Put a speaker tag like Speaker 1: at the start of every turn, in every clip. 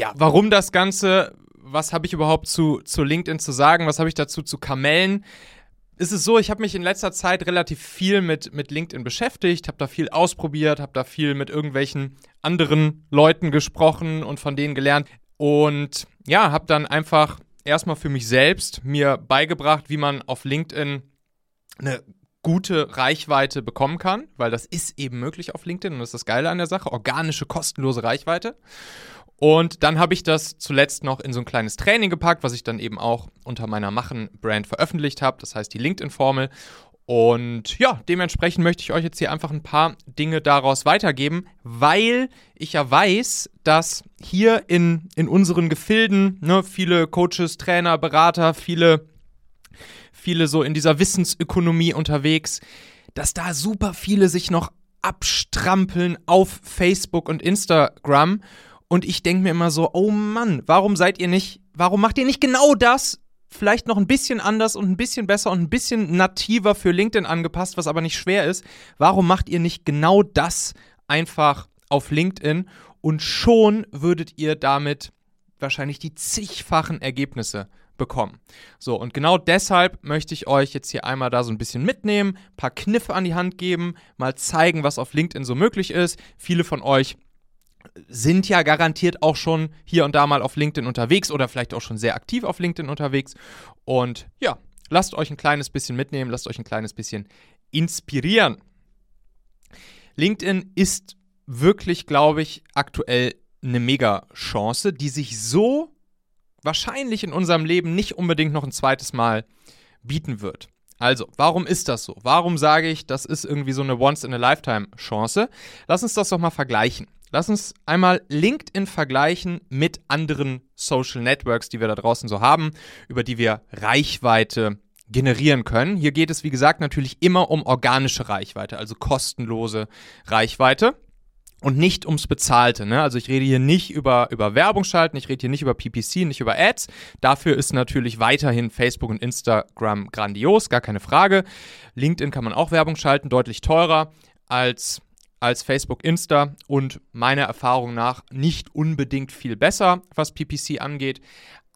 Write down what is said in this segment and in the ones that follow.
Speaker 1: ja, warum das Ganze? Was habe ich überhaupt zu, zu LinkedIn zu sagen? Was habe ich dazu zu kamellen? ist es so, ich habe mich in letzter Zeit relativ viel mit, mit LinkedIn beschäftigt, habe da viel ausprobiert, habe da viel mit irgendwelchen anderen Leuten gesprochen und von denen gelernt. Und ja, habe dann einfach erstmal für mich selbst mir beigebracht, wie man auf LinkedIn eine gute Reichweite bekommen kann, weil das ist eben möglich auf LinkedIn und das ist das Geile an der Sache, organische, kostenlose Reichweite. Und dann habe ich das zuletzt noch in so ein kleines Training gepackt, was ich dann eben auch unter meiner Machen-Brand veröffentlicht habe. Das heißt die LinkedIn-Formel. Und ja, dementsprechend möchte ich euch jetzt hier einfach ein paar Dinge daraus weitergeben, weil ich ja weiß, dass hier in, in unseren Gefilden ne, viele Coaches, Trainer, Berater, viele, viele so in dieser Wissensökonomie unterwegs, dass da super viele sich noch abstrampeln auf Facebook und Instagram und ich denke mir immer so, oh Mann, warum seid ihr nicht, warum macht ihr nicht genau das? Vielleicht noch ein bisschen anders und ein bisschen besser und ein bisschen nativer für LinkedIn angepasst, was aber nicht schwer ist. Warum macht ihr nicht genau das einfach auf LinkedIn? Und schon würdet ihr damit wahrscheinlich die zigfachen Ergebnisse bekommen. So, und genau deshalb möchte ich euch jetzt hier einmal da so ein bisschen mitnehmen, ein paar Kniffe an die Hand geben, mal zeigen, was auf LinkedIn so möglich ist. Viele von euch sind ja garantiert auch schon hier und da mal auf LinkedIn unterwegs oder vielleicht auch schon sehr aktiv auf LinkedIn unterwegs. Und ja, lasst euch ein kleines bisschen mitnehmen, lasst euch ein kleines bisschen inspirieren. LinkedIn ist wirklich, glaube ich, aktuell eine Mega-Chance, die sich so wahrscheinlich in unserem Leben nicht unbedingt noch ein zweites Mal bieten wird. Also, warum ist das so? Warum sage ich, das ist irgendwie so eine Once-in-a-Lifetime-Chance? Lass uns das doch mal vergleichen. Lass uns einmal LinkedIn vergleichen mit anderen Social Networks, die wir da draußen so haben, über die wir Reichweite generieren können. Hier geht es, wie gesagt, natürlich immer um organische Reichweite, also kostenlose Reichweite und nicht ums Bezahlte. Ne? Also ich rede hier nicht über, über Werbung schalten, ich rede hier nicht über PPC, nicht über Ads. Dafür ist natürlich weiterhin Facebook und Instagram grandios, gar keine Frage. LinkedIn kann man auch Werbung schalten, deutlich teurer als als Facebook Insta und meiner Erfahrung nach nicht unbedingt viel besser, was PPC angeht.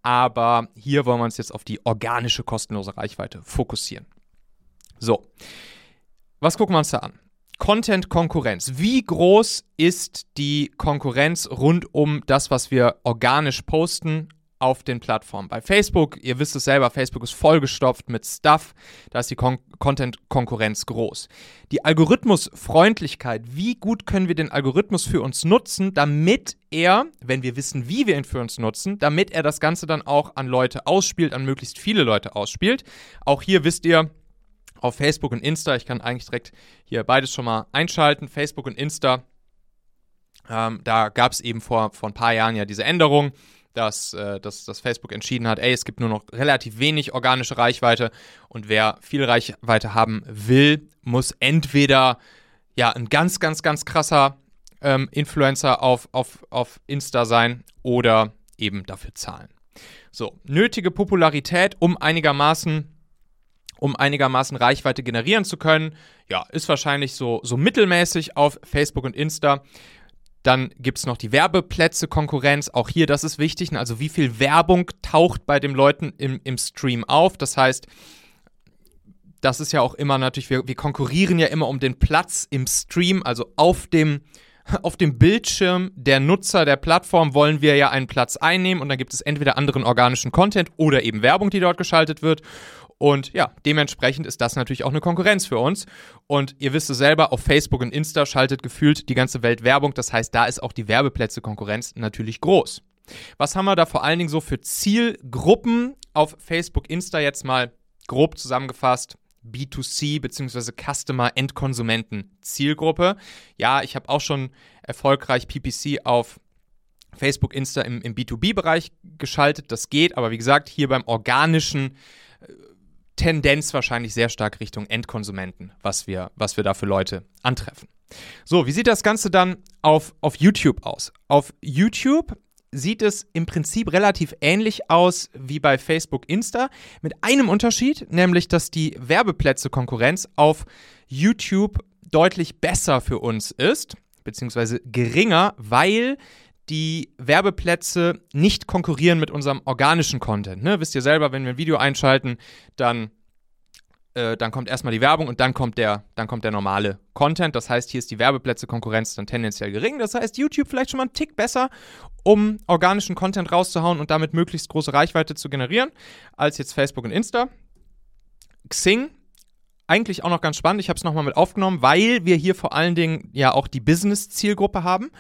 Speaker 1: Aber hier wollen wir uns jetzt auf die organische kostenlose Reichweite fokussieren. So, was gucken wir uns da an? Content-Konkurrenz. Wie groß ist die Konkurrenz rund um das, was wir organisch posten auf den Plattformen. Bei Facebook, ihr wisst es selber, Facebook ist vollgestopft mit Stuff, da ist die Kon Content-Konkurrenz groß. Die Algorithmusfreundlichkeit, wie gut können wir den Algorithmus für uns nutzen, damit er, wenn wir wissen, wie wir ihn für uns nutzen, damit er das Ganze dann auch an Leute ausspielt, an möglichst viele Leute ausspielt. Auch hier wisst ihr, auf Facebook und Insta, ich kann eigentlich direkt hier beides schon mal einschalten, Facebook und Insta, ähm, da gab es eben vor, vor ein paar Jahren ja diese Änderung dass, äh, dass, dass Facebook entschieden hat, ey, es gibt nur noch relativ wenig organische Reichweite und wer viel Reichweite haben will, muss entweder ja ein ganz, ganz, ganz krasser ähm, Influencer auf, auf, auf Insta sein oder eben dafür zahlen. So, nötige Popularität, um einigermaßen um einigermaßen Reichweite generieren zu können. Ja, ist wahrscheinlich so, so mittelmäßig auf Facebook und Insta. Dann gibt es noch die Werbeplätze, Konkurrenz. Auch hier, das ist wichtig. Also wie viel Werbung taucht bei den Leuten im, im Stream auf? Das heißt, das ist ja auch immer natürlich, wir, wir konkurrieren ja immer um den Platz im Stream, also auf dem, auf dem Bildschirm der Nutzer der Plattform wollen wir ja einen Platz einnehmen und dann gibt es entweder anderen organischen Content oder eben Werbung, die dort geschaltet wird. Und ja, dementsprechend ist das natürlich auch eine Konkurrenz für uns. Und ihr wisst es selber, auf Facebook und Insta schaltet gefühlt die ganze Welt Werbung. Das heißt, da ist auch die Werbeplätze-Konkurrenz natürlich groß. Was haben wir da vor allen Dingen so für Zielgruppen auf Facebook, Insta jetzt mal grob zusammengefasst? B2C bzw. Customer Endkonsumenten Zielgruppe. Ja, ich habe auch schon erfolgreich PPC auf Facebook, Insta im, im B2B-Bereich geschaltet. Das geht, aber wie gesagt, hier beim organischen Tendenz wahrscheinlich sehr stark Richtung Endkonsumenten, was wir, was wir da für Leute antreffen. So, wie sieht das Ganze dann auf, auf YouTube aus? Auf YouTube sieht es im Prinzip relativ ähnlich aus wie bei Facebook Insta, mit einem Unterschied, nämlich dass die Werbeplätze-Konkurrenz auf YouTube deutlich besser für uns ist, beziehungsweise geringer, weil die Werbeplätze nicht konkurrieren mit unserem organischen Content. Ne? Wisst ihr selber, wenn wir ein Video einschalten, dann, äh, dann kommt erstmal die Werbung und dann kommt, der, dann kommt der normale Content. Das heißt, hier ist die Werbeplätze-Konkurrenz dann tendenziell gering. Das heißt, YouTube vielleicht schon mal einen Tick besser, um organischen Content rauszuhauen und damit möglichst große Reichweite zu generieren, als jetzt Facebook und Insta. Xing eigentlich auch noch ganz spannend. Ich habe es nochmal mit aufgenommen, weil wir hier vor allen Dingen ja auch die Business-Zielgruppe haben.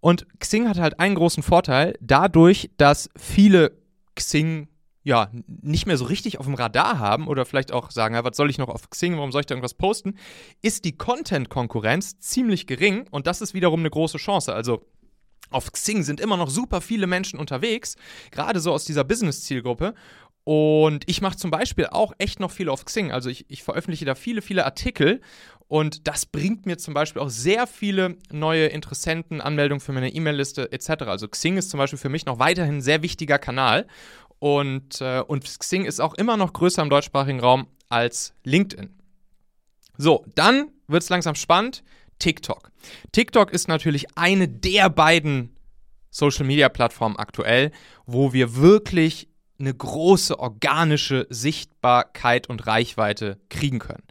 Speaker 1: Und Xing hat halt einen großen Vorteil, dadurch, dass viele Xing ja nicht mehr so richtig auf dem Radar haben oder vielleicht auch sagen, ja, was soll ich noch auf Xing, warum soll ich da irgendwas posten, ist die Content-Konkurrenz ziemlich gering und das ist wiederum eine große Chance. Also auf Xing sind immer noch super viele Menschen unterwegs, gerade so aus dieser Business-Zielgruppe. Und ich mache zum Beispiel auch echt noch viel auf Xing. Also ich, ich veröffentliche da viele, viele Artikel und das bringt mir zum Beispiel auch sehr viele neue Interessenten, Anmeldungen für meine E-Mail-Liste etc. Also Xing ist zum Beispiel für mich noch weiterhin ein sehr wichtiger Kanal. Und, äh, und Xing ist auch immer noch größer im deutschsprachigen Raum als LinkedIn. So, dann wird es langsam spannend. TikTok. TikTok ist natürlich eine der beiden Social-Media-Plattformen aktuell, wo wir wirklich eine große organische Sichtbarkeit und Reichweite kriegen können.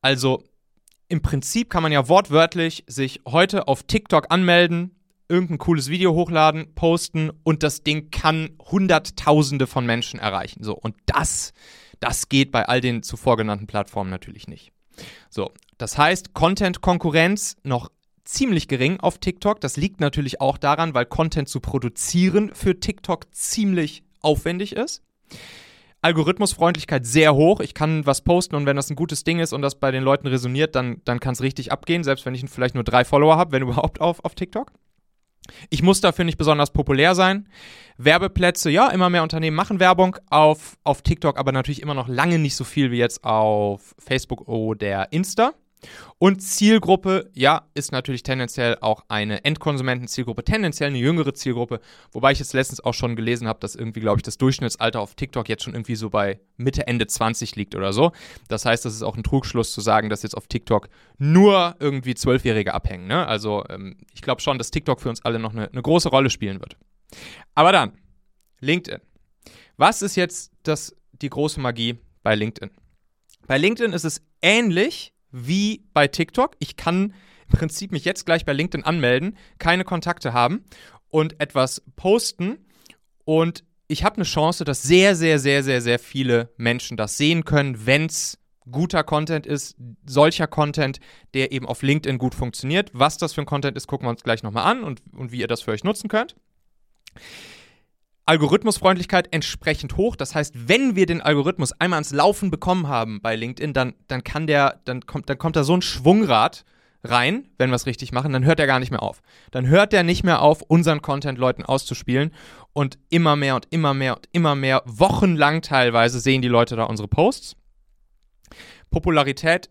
Speaker 1: Also im Prinzip kann man ja wortwörtlich sich heute auf TikTok anmelden, irgendein cooles Video hochladen, posten und das Ding kann Hunderttausende von Menschen erreichen. So, und das, das geht bei all den zuvor genannten Plattformen natürlich nicht. So, das heißt, Content-Konkurrenz noch ziemlich gering auf TikTok. Das liegt natürlich auch daran, weil Content zu produzieren für TikTok ziemlich aufwendig ist. Algorithmusfreundlichkeit sehr hoch. Ich kann was posten und wenn das ein gutes Ding ist und das bei den Leuten resoniert, dann, dann kann es richtig abgehen, selbst wenn ich vielleicht nur drei Follower habe, wenn überhaupt auf, auf TikTok. Ich muss dafür nicht besonders populär sein. Werbeplätze, ja, immer mehr Unternehmen machen Werbung auf, auf TikTok, aber natürlich immer noch lange nicht so viel wie jetzt auf Facebook oder Insta. Und Zielgruppe, ja, ist natürlich tendenziell auch eine Endkonsumentenzielgruppe, tendenziell eine jüngere Zielgruppe, wobei ich jetzt letztens auch schon gelesen habe, dass irgendwie, glaube ich, das Durchschnittsalter auf TikTok jetzt schon irgendwie so bei Mitte, Ende 20 liegt oder so. Das heißt, das ist auch ein Trugschluss zu sagen, dass jetzt auf TikTok nur irgendwie Zwölfjährige abhängen. Ne? Also ähm, ich glaube schon, dass TikTok für uns alle noch eine, eine große Rolle spielen wird. Aber dann, LinkedIn. Was ist jetzt das, die große Magie bei LinkedIn? Bei LinkedIn ist es ähnlich wie bei TikTok. Ich kann im Prinzip mich jetzt gleich bei LinkedIn anmelden, keine Kontakte haben und etwas posten und ich habe eine Chance, dass sehr, sehr, sehr, sehr, sehr viele Menschen das sehen können, wenn es guter Content ist, solcher Content, der eben auf LinkedIn gut funktioniert. Was das für ein Content ist, gucken wir uns gleich nochmal an und, und wie ihr das für euch nutzen könnt. Algorithmusfreundlichkeit entsprechend hoch. Das heißt, wenn wir den Algorithmus einmal ans Laufen bekommen haben bei LinkedIn, dann, dann kann der, dann kommt, dann kommt da so ein Schwungrad rein, wenn wir es richtig machen, dann hört er gar nicht mehr auf. Dann hört er nicht mehr auf, unseren Content Leuten auszuspielen und immer mehr und immer mehr und immer mehr, wochenlang teilweise sehen die Leute da unsere Posts. Popularität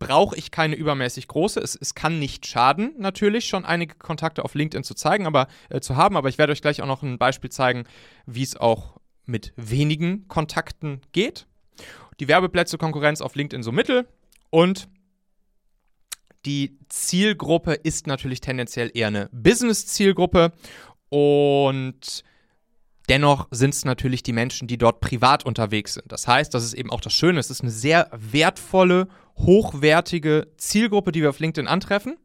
Speaker 1: brauche ich keine übermäßig große. Es, es kann nicht schaden, natürlich schon einige Kontakte auf LinkedIn zu zeigen, aber äh, zu haben. Aber ich werde euch gleich auch noch ein Beispiel zeigen, wie es auch mit wenigen Kontakten geht. Die Werbeplätze Konkurrenz auf LinkedIn so mittel und die Zielgruppe ist natürlich tendenziell eher eine Business-Zielgruppe und Dennoch sind es natürlich die Menschen, die dort privat unterwegs sind. Das heißt, das ist eben auch das Schöne, es ist eine sehr wertvolle, hochwertige Zielgruppe, die wir auf LinkedIn antreffen,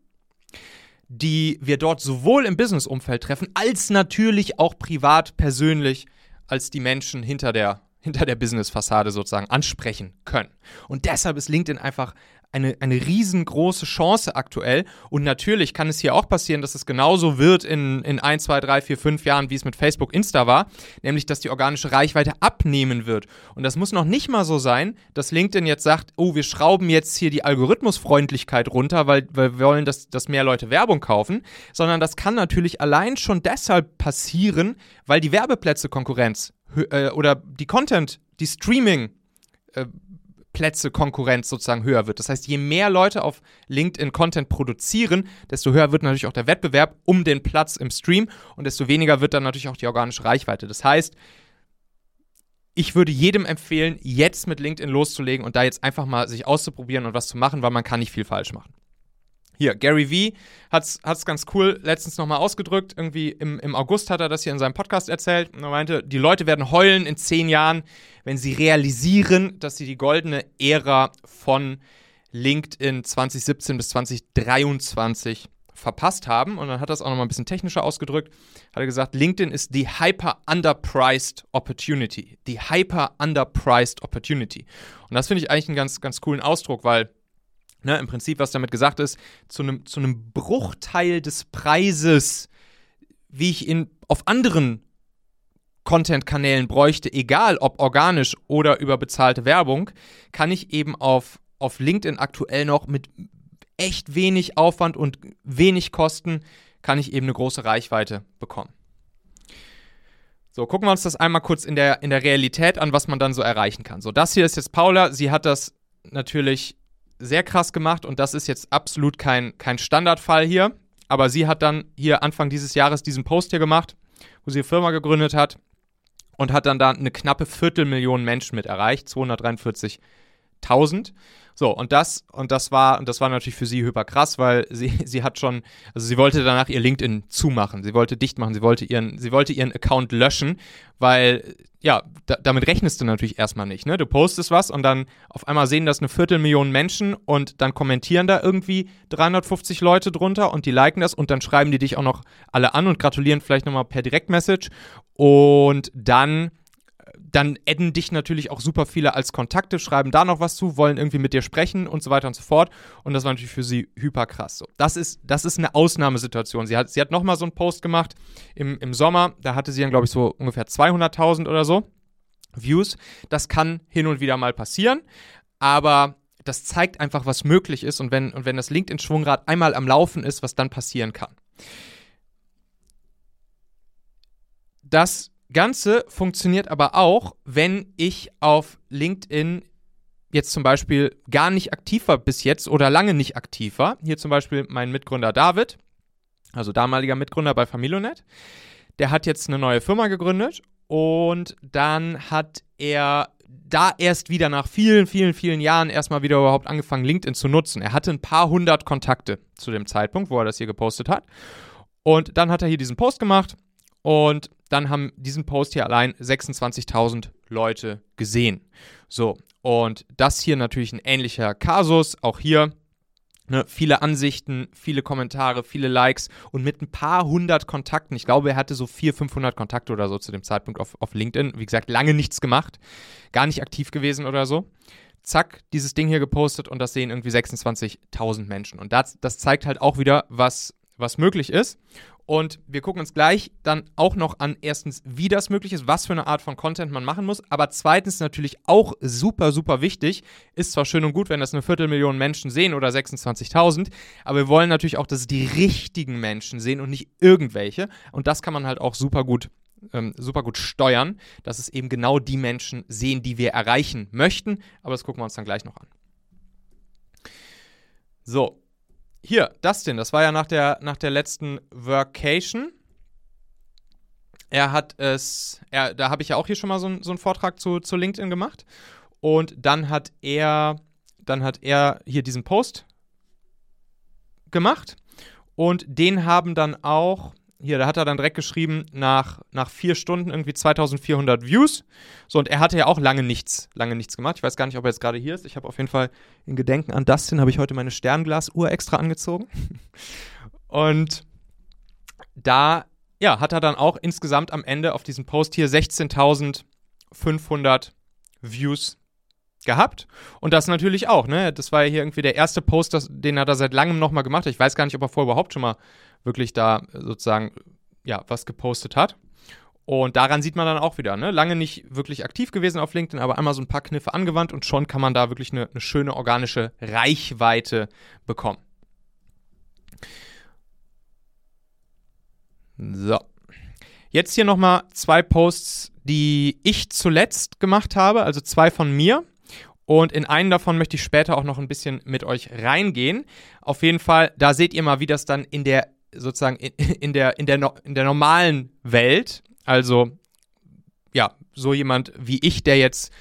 Speaker 1: die wir dort sowohl im Business-Umfeld treffen, als natürlich auch privat, persönlich, als die Menschen hinter der hinter der Business-Fassade sozusagen ansprechen können. Und deshalb ist LinkedIn einfach eine, eine riesengroße Chance aktuell. Und natürlich kann es hier auch passieren, dass es genauso wird in, in 1, 2, 3, 4, 5 Jahren, wie es mit Facebook Insta war, nämlich dass die organische Reichweite abnehmen wird. Und das muss noch nicht mal so sein, dass LinkedIn jetzt sagt, oh, wir schrauben jetzt hier die Algorithmusfreundlichkeit runter, weil, weil wir wollen, dass, dass mehr Leute Werbung kaufen, sondern das kann natürlich allein schon deshalb passieren, weil die Werbeplätze Konkurrenz äh, oder die Content, die Streaming äh, Plätze Konkurrenz sozusagen höher wird. Das heißt, je mehr Leute auf LinkedIn Content produzieren, desto höher wird natürlich auch der Wettbewerb um den Platz im Stream und desto weniger wird dann natürlich auch die organische Reichweite. Das heißt, ich würde jedem empfehlen, jetzt mit LinkedIn loszulegen und da jetzt einfach mal sich auszuprobieren und was zu machen, weil man kann nicht viel falsch machen. Hier, Gary Vee hat es ganz cool letztens nochmal ausgedrückt. Irgendwie im, im August hat er das hier in seinem Podcast erzählt. Und er meinte, die Leute werden heulen in zehn Jahren, wenn sie realisieren, dass sie die goldene Ära von LinkedIn 2017 bis 2023 verpasst haben. Und dann hat er es auch nochmal ein bisschen technischer ausgedrückt. Hat er gesagt, LinkedIn ist die hyper underpriced opportunity. Die hyper underpriced opportunity. Und das finde ich eigentlich einen ganz, ganz coolen Ausdruck, weil Ne, Im Prinzip, was damit gesagt ist, zu einem zu Bruchteil des Preises, wie ich ihn auf anderen Content-Kanälen bräuchte, egal ob organisch oder über bezahlte Werbung, kann ich eben auf, auf LinkedIn aktuell noch mit echt wenig Aufwand und wenig Kosten, kann ich eben eine große Reichweite bekommen. So, gucken wir uns das einmal kurz in der, in der Realität an, was man dann so erreichen kann. So, das hier ist jetzt Paula. Sie hat das natürlich sehr krass gemacht und das ist jetzt absolut kein, kein Standardfall hier. Aber sie hat dann hier Anfang dieses Jahres diesen Post hier gemacht, wo sie eine Firma gegründet hat und hat dann da eine knappe Viertelmillion Menschen mit erreicht, 243.000. So, und das, und das war, und das war natürlich für sie hyper krass, weil sie, sie hat schon, also sie wollte danach ihr LinkedIn zumachen, sie wollte dicht machen, sie wollte ihren, sie wollte ihren Account löschen, weil, ja, da, damit rechnest du natürlich erstmal nicht, ne? Du postest was und dann auf einmal sehen das eine Viertelmillion Menschen und dann kommentieren da irgendwie 350 Leute drunter und die liken das und dann schreiben die dich auch noch alle an und gratulieren vielleicht nochmal per Direktmessage. Und dann dann adden dich natürlich auch super viele als Kontakte, schreiben da noch was zu, wollen irgendwie mit dir sprechen und so weiter und so fort. Und das war natürlich für sie hyper krass. So, das, ist, das ist eine Ausnahmesituation. Sie hat, sie hat nochmal so einen Post gemacht im, im Sommer. Da hatte sie dann, glaube ich, so ungefähr 200.000 oder so Views. Das kann hin und wieder mal passieren. Aber das zeigt einfach, was möglich ist und wenn, und wenn das LinkedIn-Schwungrad einmal am Laufen ist, was dann passieren kann. Das Ganze funktioniert aber auch, wenn ich auf LinkedIn jetzt zum Beispiel gar nicht aktiv war bis jetzt oder lange nicht aktiv war. Hier zum Beispiel mein Mitgründer David, also damaliger Mitgründer bei Familionet. Der hat jetzt eine neue Firma gegründet und dann hat er da erst wieder nach vielen, vielen, vielen Jahren erstmal wieder überhaupt angefangen, LinkedIn zu nutzen. Er hatte ein paar hundert Kontakte zu dem Zeitpunkt, wo er das hier gepostet hat. Und dann hat er hier diesen Post gemacht und dann haben diesen Post hier allein 26.000 Leute gesehen. So, und das hier natürlich ein ähnlicher Kasus. Auch hier ne, viele Ansichten, viele Kommentare, viele Likes und mit ein paar hundert Kontakten. Ich glaube, er hatte so 400, 500 Kontakte oder so zu dem Zeitpunkt auf, auf LinkedIn. Wie gesagt, lange nichts gemacht, gar nicht aktiv gewesen oder so. Zack, dieses Ding hier gepostet und das sehen irgendwie 26.000 Menschen. Und das, das zeigt halt auch wieder, was, was möglich ist. Und wir gucken uns gleich dann auch noch an, erstens, wie das möglich ist, was für eine Art von Content man machen muss. Aber zweitens natürlich auch super, super wichtig. Ist zwar schön und gut, wenn das eine Viertelmillion Menschen sehen oder 26.000, aber wir wollen natürlich auch, dass es die richtigen Menschen sehen und nicht irgendwelche. Und das kann man halt auch super gut ähm, super gut steuern, dass es eben genau die Menschen sehen, die wir erreichen möchten. Aber das gucken wir uns dann gleich noch an. So, hier, Dustin, das war ja nach der, nach der letzten Workation. Er hat es, er, da habe ich ja auch hier schon mal so, so einen Vortrag zu, zu LinkedIn gemacht. Und dann hat er, dann hat er hier diesen Post gemacht. Und den haben dann auch hier, da hat er dann direkt geschrieben, nach, nach vier Stunden irgendwie 2400 Views. So, und er hatte ja auch lange nichts, lange nichts gemacht. Ich weiß gar nicht, ob er jetzt gerade hier ist. Ich habe auf jeden Fall in Gedenken an Dustin, habe ich heute meine Sternglasuhr extra angezogen. und da, ja, hat er dann auch insgesamt am Ende auf diesem Post hier 16.500 Views gehabt. Und das natürlich auch, ne? Das war ja hier irgendwie der erste Post, das, den er da seit langem nochmal gemacht hat. Ich weiß gar nicht, ob er vorher überhaupt schon mal wirklich da sozusagen, ja, was gepostet hat. Und daran sieht man dann auch wieder, ne? Lange nicht wirklich aktiv gewesen auf LinkedIn, aber einmal so ein paar Kniffe angewandt und schon kann man da wirklich eine, eine schöne organische Reichweite bekommen. So. Jetzt hier nochmal zwei Posts, die ich zuletzt gemacht habe, also zwei von mir. Und in einen davon möchte ich später auch noch ein bisschen mit euch reingehen. Auf jeden Fall, da seht ihr mal, wie das dann in der sozusagen in, in der, in, der, in der normalen Welt, also ja, so jemand wie ich, der jetzt,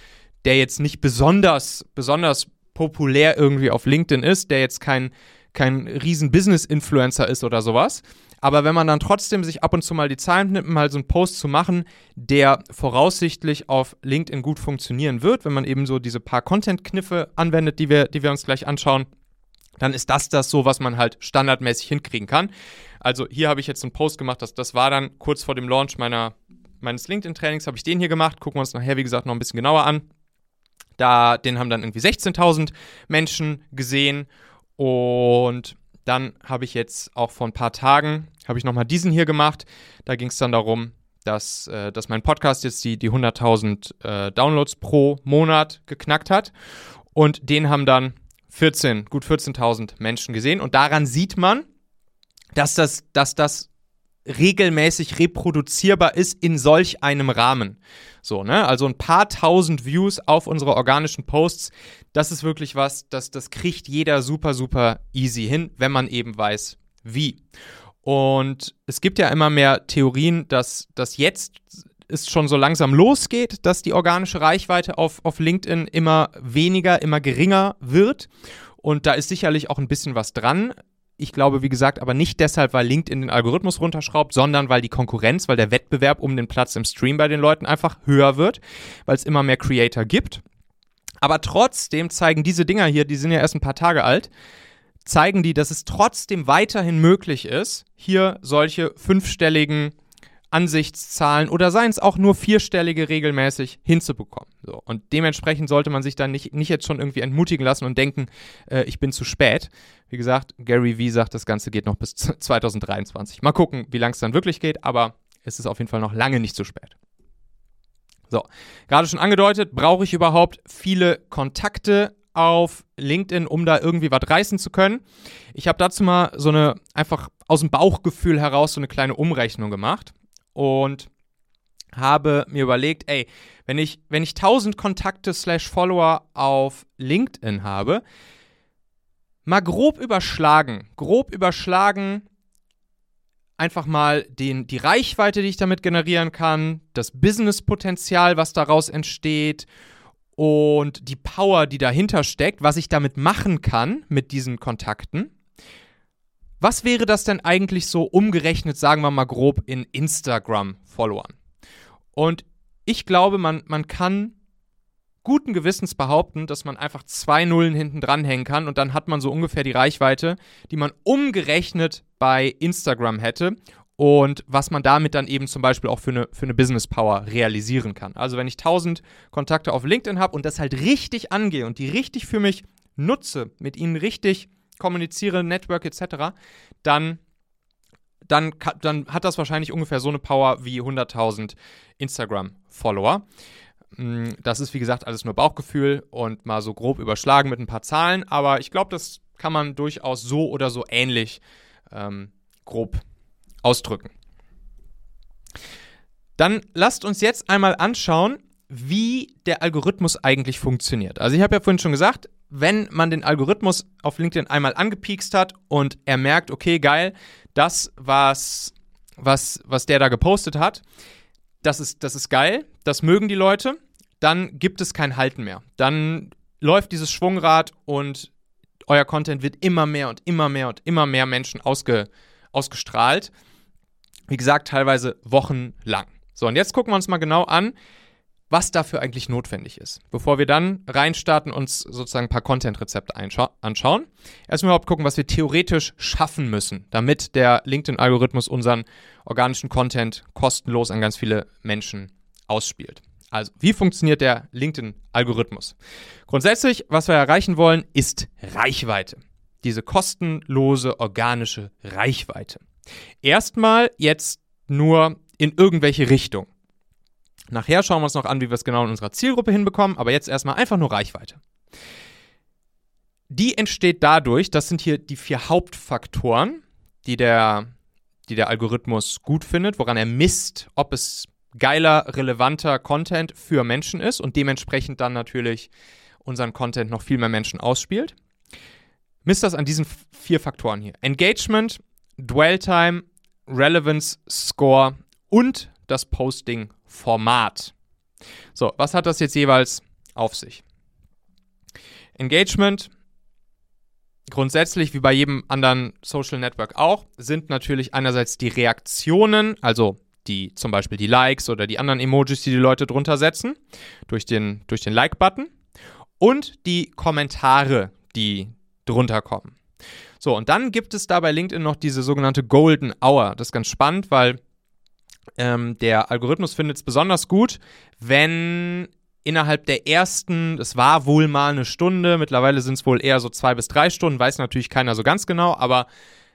Speaker 1: der jetzt nicht besonders, besonders populär irgendwie auf LinkedIn ist, der jetzt kein, kein riesen Business-Influencer ist oder sowas. Aber wenn man dann trotzdem sich ab und zu mal die Zeit nimmt, mal so einen Post zu machen, der voraussichtlich auf LinkedIn gut funktionieren wird, wenn man eben so diese paar Content-Kniffe anwendet, die wir, die wir uns gleich anschauen, dann ist das das so, was man halt standardmäßig hinkriegen kann. Also hier habe ich jetzt einen Post gemacht, das, das war dann kurz vor dem Launch meiner, meines LinkedIn-Trainings, habe ich den hier gemacht. Gucken wir uns nachher, wie gesagt, noch ein bisschen genauer an. Da, den haben dann irgendwie 16.000 Menschen gesehen und dann habe ich jetzt auch vor ein paar Tagen, habe ich nochmal diesen hier gemacht. Da ging es dann darum, dass, äh, dass mein Podcast jetzt die, die 100.000 äh, Downloads pro Monat geknackt hat. Und den haben dann 14, gut 14.000 Menschen gesehen. Und daran sieht man, dass das, dass das regelmäßig reproduzierbar ist in solch einem Rahmen. So, ne? Also ein paar tausend Views auf unsere organischen Posts, das ist wirklich was, das, das kriegt jeder super, super easy hin, wenn man eben weiß, wie. Und es gibt ja immer mehr Theorien, dass, dass jetzt es schon so langsam losgeht, dass die organische Reichweite auf, auf LinkedIn immer weniger, immer geringer wird. Und da ist sicherlich auch ein bisschen was dran. Ich glaube, wie gesagt, aber nicht deshalb, weil LinkedIn den Algorithmus runterschraubt, sondern weil die Konkurrenz, weil der Wettbewerb um den Platz im Stream bei den Leuten einfach höher wird, weil es immer mehr Creator gibt. Aber trotzdem zeigen diese Dinger hier, die sind ja erst ein paar Tage alt, zeigen die, dass es trotzdem weiterhin möglich ist, hier solche fünfstelligen Ansichtszahlen oder seien es auch nur vierstellige regelmäßig hinzubekommen. So. Und dementsprechend sollte man sich dann nicht, nicht jetzt schon irgendwie entmutigen lassen und denken, äh, ich bin zu spät. Wie gesagt, Gary Vee sagt, das Ganze geht noch bis 2023. Mal gucken, wie lange es dann wirklich geht, aber es ist auf jeden Fall noch lange nicht zu spät. So, gerade schon angedeutet, brauche ich überhaupt viele Kontakte auf LinkedIn, um da irgendwie was reißen zu können? Ich habe dazu mal so eine einfach aus dem Bauchgefühl heraus so eine kleine Umrechnung gemacht und habe mir überlegt, ey, wenn ich, wenn ich 1000 Kontakte slash Follower auf LinkedIn habe, mal grob überschlagen, grob überschlagen, einfach mal den, die Reichweite, die ich damit generieren kann, das Businesspotenzial, was daraus entsteht und die Power, die dahinter steckt, was ich damit machen kann mit diesen Kontakten. Was wäre das denn eigentlich so umgerechnet, sagen wir mal grob, in Instagram-Followern? Und ich glaube, man, man kann guten Gewissens behaupten, dass man einfach zwei Nullen hinten dranhängen kann und dann hat man so ungefähr die Reichweite, die man umgerechnet bei Instagram hätte und was man damit dann eben zum Beispiel auch für eine, für eine Business Power realisieren kann. Also wenn ich 1000 Kontakte auf LinkedIn habe und das halt richtig angehe und die richtig für mich nutze, mit ihnen richtig kommuniziere, Network etc., dann, dann, dann hat das wahrscheinlich ungefähr so eine Power wie 100.000 Instagram-Follower. Mm, das ist, wie gesagt, alles nur Bauchgefühl und mal so grob überschlagen mit ein paar Zahlen, aber ich glaube, das kann man durchaus so oder so ähnlich ähm, grob ausdrücken. Dann lasst uns jetzt einmal anschauen, wie der Algorithmus eigentlich funktioniert. Also ich habe ja vorhin schon gesagt, wenn man den Algorithmus auf LinkedIn einmal angepiekst hat und er merkt, okay, geil, das, was, was, was der da gepostet hat, das ist, das ist geil, das mögen die Leute, dann gibt es kein Halten mehr. Dann läuft dieses Schwungrad und euer Content wird immer mehr und immer mehr und immer mehr Menschen ausge, ausgestrahlt. Wie gesagt, teilweise wochenlang. So, und jetzt gucken wir uns mal genau an, was dafür eigentlich notwendig ist. Bevor wir dann reinstarten, uns sozusagen ein paar Content-Rezepte anschauen. Erstmal überhaupt gucken, was wir theoretisch schaffen müssen, damit der LinkedIn-Algorithmus unseren organischen Content kostenlos an ganz viele Menschen ausspielt. Also, wie funktioniert der LinkedIn-Algorithmus? Grundsätzlich, was wir erreichen wollen, ist Reichweite. Diese kostenlose organische Reichweite. Erstmal jetzt nur in irgendwelche Richtung. Nachher schauen wir uns noch an, wie wir es genau in unserer Zielgruppe hinbekommen, aber jetzt erstmal einfach nur Reichweite. Die entsteht dadurch, das sind hier die vier Hauptfaktoren, die der, die der Algorithmus gut findet, woran er misst, ob es geiler, relevanter Content für Menschen ist und dementsprechend dann natürlich unseren Content noch viel mehr Menschen ausspielt. Misst das an diesen vier Faktoren hier. Engagement, Dwell Time, Relevance, Score und das Posting Format. So, was hat das jetzt jeweils auf sich? Engagement grundsätzlich, wie bei jedem anderen Social Network auch, sind natürlich einerseits die Reaktionen, also die zum Beispiel die Likes oder die anderen Emojis, die die Leute drunter setzen, durch den, durch den Like-Button und die Kommentare, die drunter kommen. So, und dann gibt es da bei LinkedIn noch diese sogenannte Golden Hour. Das ist ganz spannend, weil ähm, der Algorithmus findet es besonders gut, wenn innerhalb der ersten, es war wohl mal eine Stunde, mittlerweile sind es wohl eher so zwei bis drei Stunden, weiß natürlich keiner so ganz genau, aber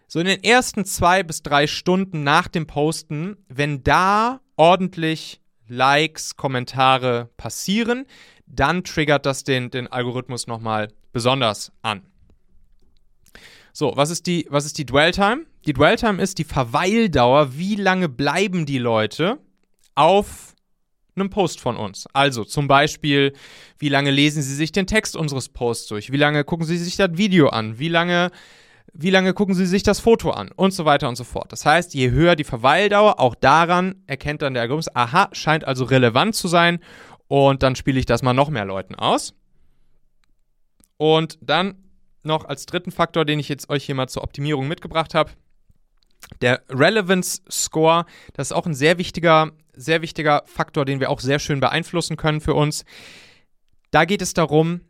Speaker 1: so in den ersten zwei bis drei Stunden nach dem Posten, wenn da ordentlich Likes, Kommentare passieren, dann triggert das den, den Algorithmus nochmal besonders an. So, was ist die, was ist die Dwell-Time? Die Dwell-Time ist die Verweildauer, wie lange bleiben die Leute auf einem Post von uns. Also zum Beispiel, wie lange lesen Sie sich den Text unseres Posts durch? Wie lange gucken Sie sich das Video an? Wie lange, wie lange gucken Sie sich das Foto an? Und so weiter und so fort. Das heißt, je höher die Verweildauer, auch daran erkennt dann der Algorithmus, aha, scheint also relevant zu sein. Und dann spiele ich das mal noch mehr Leuten aus. Und dann noch als dritten Faktor, den ich jetzt euch hier mal zur Optimierung mitgebracht habe, der Relevance Score, das ist auch ein sehr wichtiger, sehr wichtiger Faktor, den wir auch sehr schön beeinflussen können für uns. Da geht es darum,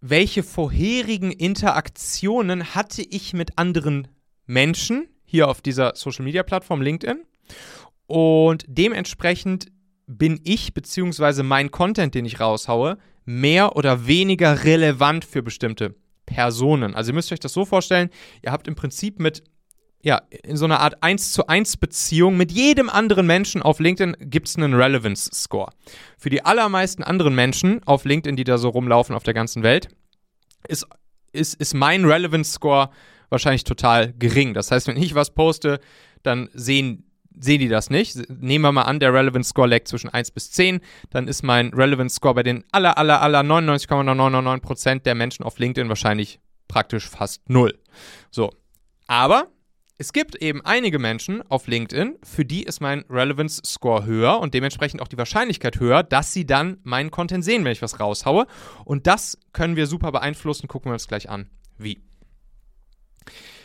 Speaker 1: welche vorherigen Interaktionen hatte ich mit anderen Menschen hier auf dieser Social Media Plattform LinkedIn und dementsprechend bin ich bzw. mein Content, den ich raushaue, mehr oder weniger relevant für bestimmte Personen. Also ihr müsst euch das so vorstellen, ihr habt im Prinzip mit ja, in so einer Art 1 zu 1 Beziehung mit jedem anderen Menschen auf LinkedIn gibt es einen Relevance Score. Für die allermeisten anderen Menschen auf LinkedIn, die da so rumlaufen auf der ganzen Welt, ist, ist, ist mein Relevance Score wahrscheinlich total gering. Das heißt, wenn ich was poste, dann sehen, sehen die das nicht. Nehmen wir mal an, der Relevance Score lag zwischen 1 bis 10, dann ist mein Relevance Score bei den aller, aller, aller 99,999% der Menschen auf LinkedIn wahrscheinlich praktisch fast null. So. Aber es gibt eben einige Menschen auf LinkedIn, für die ist mein Relevance Score höher und dementsprechend auch die Wahrscheinlichkeit höher, dass sie dann meinen Content sehen, wenn ich was raushaue. Und das können wir super beeinflussen. Gucken wir uns gleich an, wie.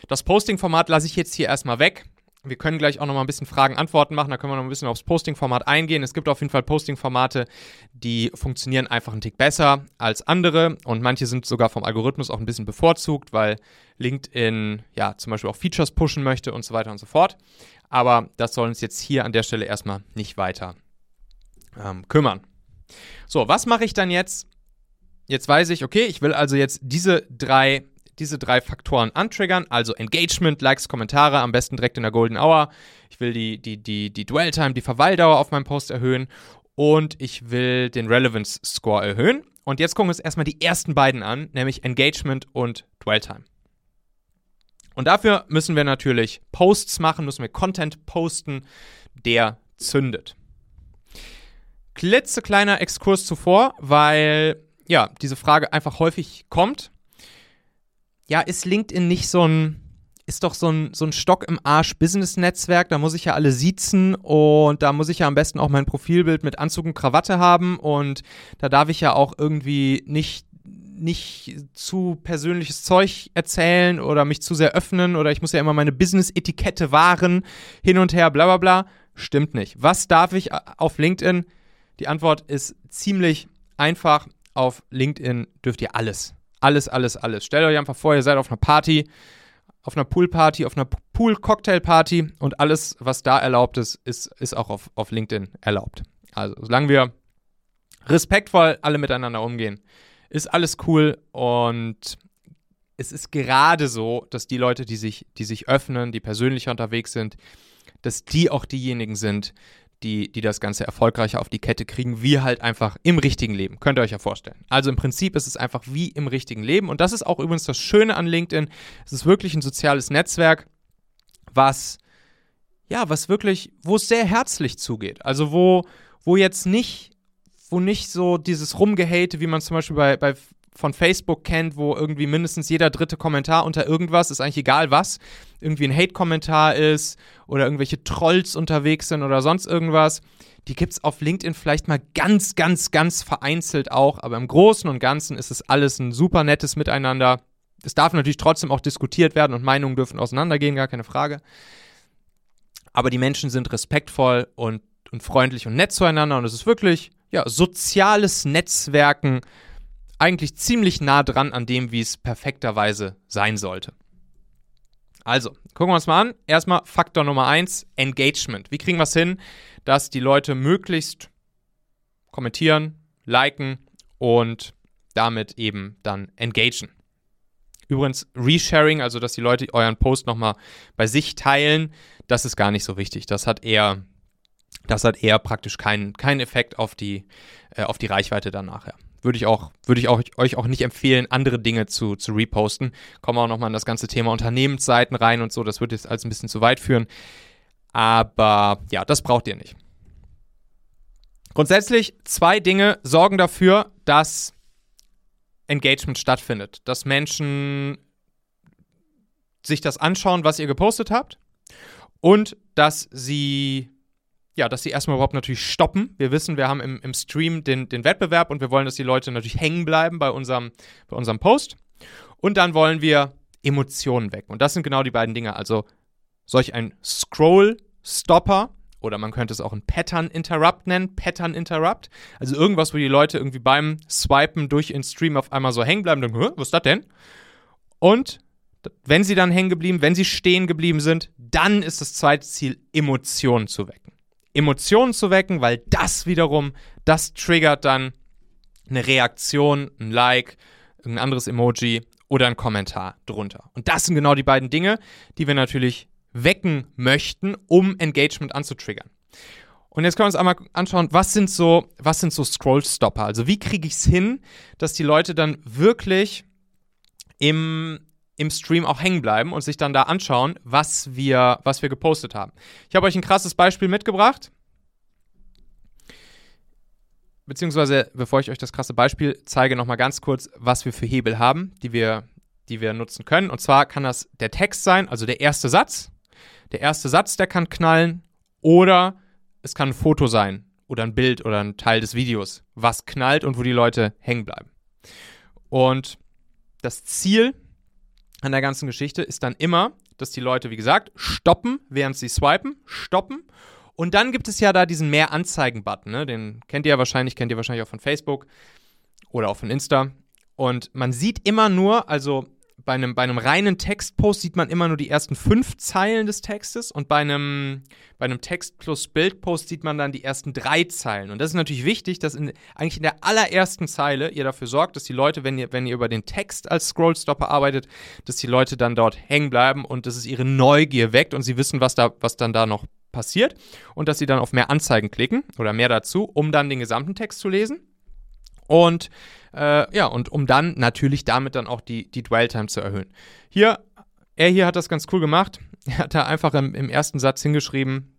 Speaker 1: Das Posting-Format lasse ich jetzt hier erstmal weg. Wir können gleich auch noch mal ein bisschen Fragen-Antworten machen. Da können wir noch ein bisschen aufs Posting-Format eingehen. Es gibt auf jeden Fall Posting-Formate, die funktionieren einfach einen Tick besser als andere. Und manche sind sogar vom Algorithmus auch ein bisschen bevorzugt, weil LinkedIn ja zum Beispiel auch Features pushen möchte und so weiter und so fort. Aber das soll uns jetzt hier an der Stelle erstmal nicht weiter ähm, kümmern. So, was mache ich dann jetzt? Jetzt weiß ich, okay, ich will also jetzt diese drei diese drei Faktoren antriggern, also Engagement, Likes, Kommentare, am besten direkt in der Golden Hour. Ich will die, die, die, die Dwell-Time, die Verweildauer auf meinem Post erhöhen und ich will den Relevance Score erhöhen. Und jetzt gucken wir uns erstmal die ersten beiden an, nämlich Engagement und Dwell-Time. Und dafür müssen wir natürlich Posts machen, müssen wir Content posten, der zündet. Klitzekleiner Exkurs zuvor, weil ja, diese Frage einfach häufig kommt ja, ist LinkedIn nicht so ein, ist doch so ein, so ein Stock im Arsch Business-Netzwerk, da muss ich ja alle siezen und da muss ich ja am besten auch mein Profilbild mit Anzug und Krawatte haben und da darf ich ja auch irgendwie nicht nicht zu persönliches Zeug erzählen oder mich zu sehr öffnen oder ich muss ja immer meine Business-Etikette wahren, hin und her, bla bla bla. Stimmt nicht. Was darf ich auf LinkedIn? Die Antwort ist ziemlich einfach. Auf LinkedIn dürft ihr alles. Alles, alles, alles. Stellt euch einfach vor, ihr seid auf einer Party, auf einer Poolparty, auf einer Pool-Cocktail-Party und alles, was da erlaubt ist, ist, ist auch auf, auf LinkedIn erlaubt. Also, solange wir respektvoll alle miteinander umgehen, ist alles cool und es ist gerade so, dass die Leute, die sich, die sich öffnen, die persönlicher unterwegs sind, dass die auch diejenigen sind, die, die das Ganze erfolgreicher auf die Kette kriegen, wie halt einfach im richtigen Leben. Könnt ihr euch ja vorstellen. Also im Prinzip ist es einfach wie im richtigen Leben. Und das ist auch übrigens das Schöne an LinkedIn. Es ist wirklich ein soziales Netzwerk, was, ja, was wirklich, wo es sehr herzlich zugeht. Also wo, wo jetzt nicht, wo nicht so dieses Rumgehate, wie man zum Beispiel bei, bei von Facebook kennt, wo irgendwie mindestens jeder dritte Kommentar unter irgendwas, ist eigentlich egal was, irgendwie ein Hate-Kommentar ist oder irgendwelche Trolls unterwegs sind oder sonst irgendwas. Die gibt es auf LinkedIn vielleicht mal ganz, ganz, ganz vereinzelt auch, aber im Großen und Ganzen ist es alles ein super nettes Miteinander. Es darf natürlich trotzdem auch diskutiert werden und Meinungen dürfen auseinandergehen, gar keine Frage. Aber die Menschen sind respektvoll und, und freundlich und nett zueinander und es ist wirklich, ja, soziales Netzwerken eigentlich ziemlich nah dran an dem, wie es perfekterweise sein sollte. Also, gucken wir uns mal an. Erstmal Faktor Nummer eins: Engagement. Wie kriegen wir es hin, dass die Leute möglichst kommentieren, liken und damit eben dann engagen? Übrigens, Resharing, also dass die Leute euren Post nochmal bei sich teilen, das ist gar nicht so wichtig. Das hat eher, das hat eher praktisch keinen kein Effekt auf die, äh, auf die Reichweite dann nachher. Würde ich, auch, würde ich auch, euch auch nicht empfehlen, andere Dinge zu, zu reposten. Kommen wir auch nochmal in das ganze Thema Unternehmensseiten rein und so. Das würde jetzt alles ein bisschen zu weit führen. Aber ja, das braucht ihr nicht. Grundsätzlich, zwei Dinge sorgen dafür, dass Engagement stattfindet. Dass Menschen sich das anschauen, was ihr gepostet habt. Und dass sie, ja, dass sie erstmal überhaupt natürlich stoppen. Wir wissen, wir haben im, im Stream den, den Wettbewerb und wir wollen, dass die Leute natürlich hängen bleiben bei unserem, bei unserem Post. Und dann wollen wir Emotionen weg. Und das sind genau die beiden Dinge. Also solch ein Scroll-Stopper oder man könnte es auch ein Pattern Interrupt nennen, Pattern Interrupt. Also irgendwas, wo die Leute irgendwie beim Swipen durch den Stream auf einmal so hängen bleiben und denken, was ist das denn? Und wenn sie dann hängen geblieben, wenn sie stehen geblieben sind, dann ist das zweite Ziel, Emotionen zu wecken. Emotionen zu wecken, weil das wiederum, das triggert dann eine Reaktion, ein Like, ein anderes Emoji oder ein Kommentar drunter. Und das sind genau die beiden Dinge, die wir natürlich wecken möchten, um Engagement anzutriggern. Und jetzt können wir uns einmal anschauen, was sind so, was sind so Scrollstopper? Also wie kriege ich es hin, dass die Leute dann wirklich im, im Stream auch hängen bleiben und sich dann da anschauen, was wir, was wir gepostet haben. Ich habe euch ein krasses Beispiel mitgebracht. Beziehungsweise, bevor ich euch das krasse Beispiel zeige, nochmal ganz kurz, was wir für Hebel haben, die wir, die wir nutzen können. Und zwar kann das der Text sein, also der erste Satz der erste Satz, der kann knallen, oder es kann ein Foto sein oder ein Bild oder ein Teil des Videos, was knallt und wo die Leute hängen bleiben. Und das Ziel an der ganzen Geschichte ist dann immer, dass die Leute, wie gesagt, stoppen, während sie swipen, stoppen. Und dann gibt es ja da diesen Mehr Anzeigen-Button, ne? den kennt ihr ja wahrscheinlich, kennt ihr wahrscheinlich auch von Facebook oder auch von Insta. Und man sieht immer nur, also bei einem, bei einem reinen Textpost sieht man immer nur die ersten fünf Zeilen des Textes und bei einem, bei einem Text plus Bildpost sieht man dann die ersten drei Zeilen. Und das ist natürlich wichtig, dass in, eigentlich in der allerersten Zeile ihr dafür sorgt, dass die Leute, wenn ihr, wenn ihr über den Text als Scrollstopper arbeitet, dass die Leute dann dort hängen bleiben und dass es ihre Neugier weckt und sie wissen, was, da, was dann da noch passiert und dass sie dann auf mehr Anzeigen klicken oder mehr dazu, um dann den gesamten Text zu lesen. Und äh, ja, und um dann natürlich damit dann auch die, die Dwell-Time zu erhöhen. Hier, er hier hat das ganz cool gemacht. Er hat da einfach im, im ersten Satz hingeschrieben: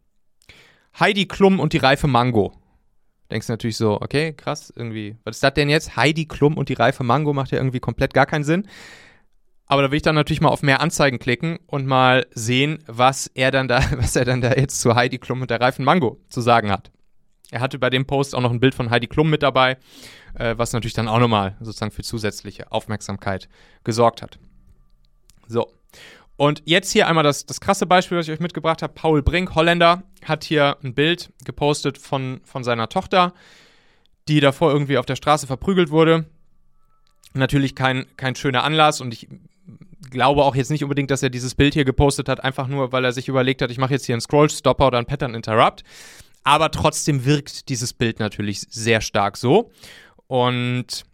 Speaker 1: Heidi Klum und die reife Mango. Denkst du natürlich so, okay, krass, irgendwie, was ist das denn jetzt? Heidi Klum und die reife Mango macht ja irgendwie komplett gar keinen Sinn. Aber da will ich dann natürlich mal auf mehr Anzeigen klicken und mal sehen, was er dann da, was er dann da jetzt zu Heidi Klum und der reifen Mango zu sagen hat. Er hatte bei dem Post auch noch ein Bild von Heidi Klum mit dabei äh, was natürlich dann auch nochmal sozusagen für zusätzliche Aufmerksamkeit gesorgt hat. So. Und jetzt hier einmal das, das krasse Beispiel, was ich euch mitgebracht habe. Paul Brink, Holländer, hat hier ein Bild gepostet von, von seiner Tochter, die davor irgendwie auf der Straße verprügelt wurde. Natürlich kein, kein schöner Anlass und ich glaube auch jetzt nicht unbedingt, dass er dieses Bild hier gepostet hat, einfach nur, weil er sich überlegt hat, ich mache jetzt hier einen Scroll-Stopper oder einen Pattern Interrupt. Aber trotzdem wirkt dieses Bild natürlich sehr stark so. Und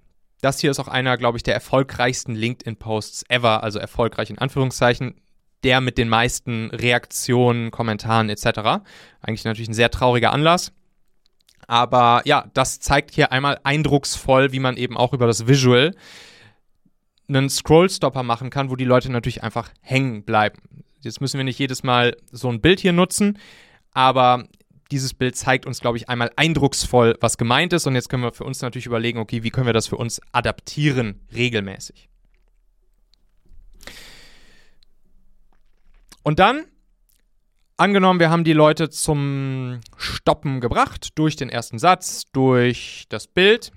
Speaker 1: das hier ist auch einer, glaube ich, der erfolgreichsten LinkedIn-Posts ever, also erfolgreich in Anführungszeichen, der mit den meisten Reaktionen, Kommentaren etc. Eigentlich natürlich ein sehr trauriger Anlass. Aber ja, das zeigt hier einmal eindrucksvoll, wie man eben auch über das Visual einen Scrollstopper machen kann, wo die Leute natürlich einfach hängen bleiben. Jetzt müssen wir nicht jedes Mal so ein Bild hier nutzen, aber dieses Bild zeigt uns, glaube ich, einmal eindrucksvoll, was gemeint ist. Und jetzt können wir für uns natürlich überlegen, okay, wie können wir das für uns adaptieren regelmäßig. Und dann, angenommen, wir haben die Leute zum Stoppen gebracht, durch den ersten Satz, durch das Bild,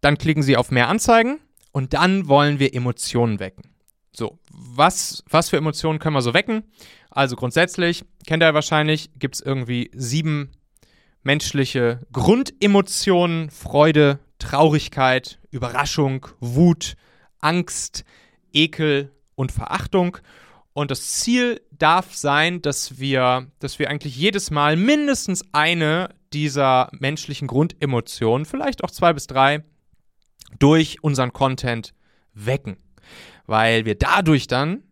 Speaker 1: dann klicken sie auf mehr Anzeigen und dann wollen wir Emotionen wecken. So, was, was für Emotionen können wir so wecken? Also grundsätzlich, kennt ihr wahrscheinlich, gibt es irgendwie sieben menschliche Grundemotionen, Freude, Traurigkeit, Überraschung, Wut, Angst, Ekel und Verachtung. Und das Ziel darf sein, dass wir, dass wir eigentlich jedes Mal mindestens eine dieser menschlichen Grundemotionen, vielleicht auch zwei bis drei, durch unseren Content wecken. Weil wir dadurch dann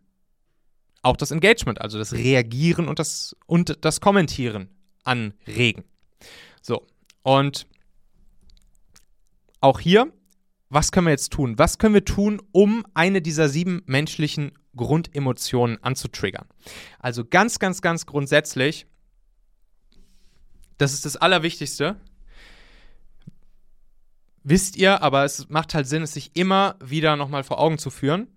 Speaker 1: auch das Engagement, also das Reagieren und das, und das Kommentieren anregen. So, und auch hier, was können wir jetzt tun? Was können wir tun, um eine dieser sieben menschlichen Grundemotionen anzutriggern? Also ganz, ganz, ganz grundsätzlich, das ist das Allerwichtigste. Wisst ihr, aber es macht halt Sinn, es sich immer wieder nochmal vor Augen zu führen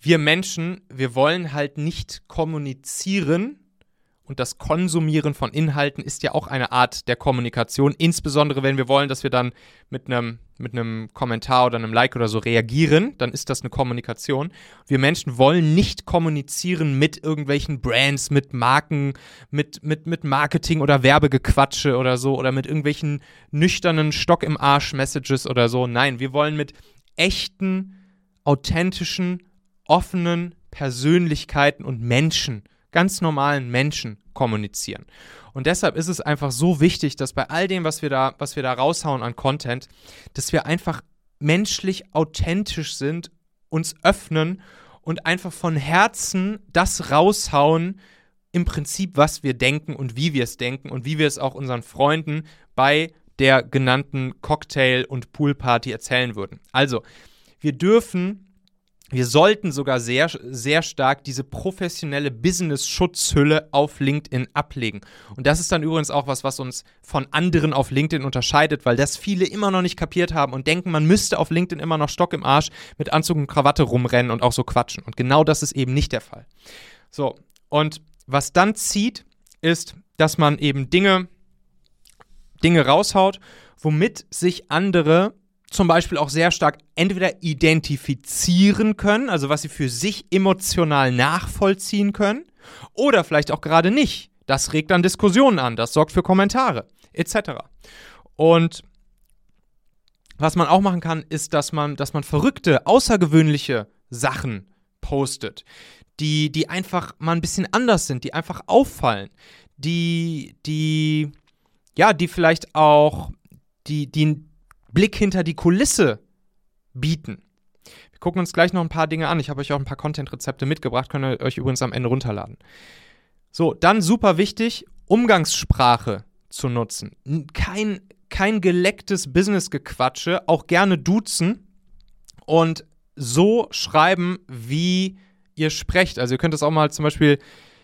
Speaker 1: wir Menschen, wir wollen halt nicht kommunizieren. Und das Konsumieren von Inhalten ist ja auch eine Art der Kommunikation, insbesondere wenn wir wollen, dass wir dann mit einem mit einem Kommentar oder einem Like oder so reagieren, dann ist das eine Kommunikation. Wir Menschen wollen nicht kommunizieren mit irgendwelchen Brands, mit Marken, mit, mit, mit Marketing oder Werbegequatsche oder so oder mit irgendwelchen nüchternen Stock im Arsch Messages oder so. Nein, wir wollen mit echten, authentischen, offenen Persönlichkeiten und Menschen, ganz normalen Menschen kommunizieren. Und deshalb ist es einfach so wichtig, dass bei all dem, was wir da, was wir da raushauen an Content, dass wir einfach menschlich authentisch sind, uns öffnen und einfach von Herzen das raushauen, im Prinzip, was wir denken und wie wir es denken und wie wir es auch unseren Freunden bei der genannten Cocktail- und Poolparty erzählen würden. Also, wir dürfen wir sollten sogar sehr, sehr stark diese professionelle Business-Schutzhülle auf LinkedIn ablegen. Und das ist dann übrigens auch was, was uns von anderen auf LinkedIn unterscheidet, weil das viele immer noch nicht kapiert haben und denken, man müsste auf LinkedIn immer noch Stock im Arsch mit Anzug und Krawatte rumrennen und auch so quatschen. Und genau das ist eben nicht der Fall. So, und was dann zieht, ist, dass man eben Dinge, Dinge raushaut, womit sich andere zum Beispiel auch sehr stark entweder identifizieren können, also was sie für sich emotional nachvollziehen können, oder vielleicht auch gerade nicht. Das regt dann Diskussionen an, das sorgt für Kommentare, etc. Und was man auch machen kann, ist, dass man, dass man verrückte, außergewöhnliche Sachen postet, die, die einfach mal ein bisschen anders sind, die einfach auffallen, die, die, ja, die vielleicht auch, die, die, Blick hinter die Kulisse bieten. Wir gucken uns gleich noch ein paar Dinge an. Ich habe euch auch ein paar Content-Rezepte mitgebracht, könnt ihr euch übrigens am Ende runterladen. So, dann super wichtig, Umgangssprache zu nutzen. Kein, kein gelecktes Business-Gequatsche, auch gerne duzen und so schreiben, wie ihr sprecht. Also ihr könnt es auch mal zum Beispiel,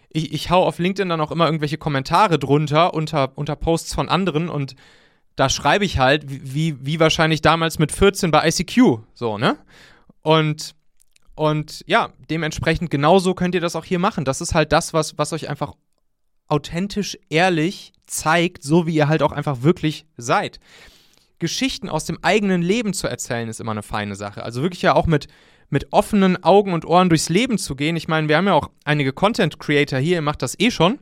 Speaker 1: ich, ich hau auf LinkedIn dann auch immer irgendwelche Kommentare drunter unter, unter Posts von anderen und da schreibe ich halt, wie, wie wahrscheinlich damals mit 14 bei ICQ, so, ne? Und, und ja, dementsprechend genauso könnt ihr das auch hier machen. Das ist halt das, was, was euch einfach authentisch, ehrlich zeigt, so wie ihr halt auch einfach wirklich seid. Geschichten aus dem eigenen Leben zu erzählen, ist immer eine feine Sache. Also wirklich ja auch mit, mit offenen Augen und Ohren durchs Leben zu gehen. Ich meine, wir haben ja auch einige Content Creator hier, ihr macht das eh schon.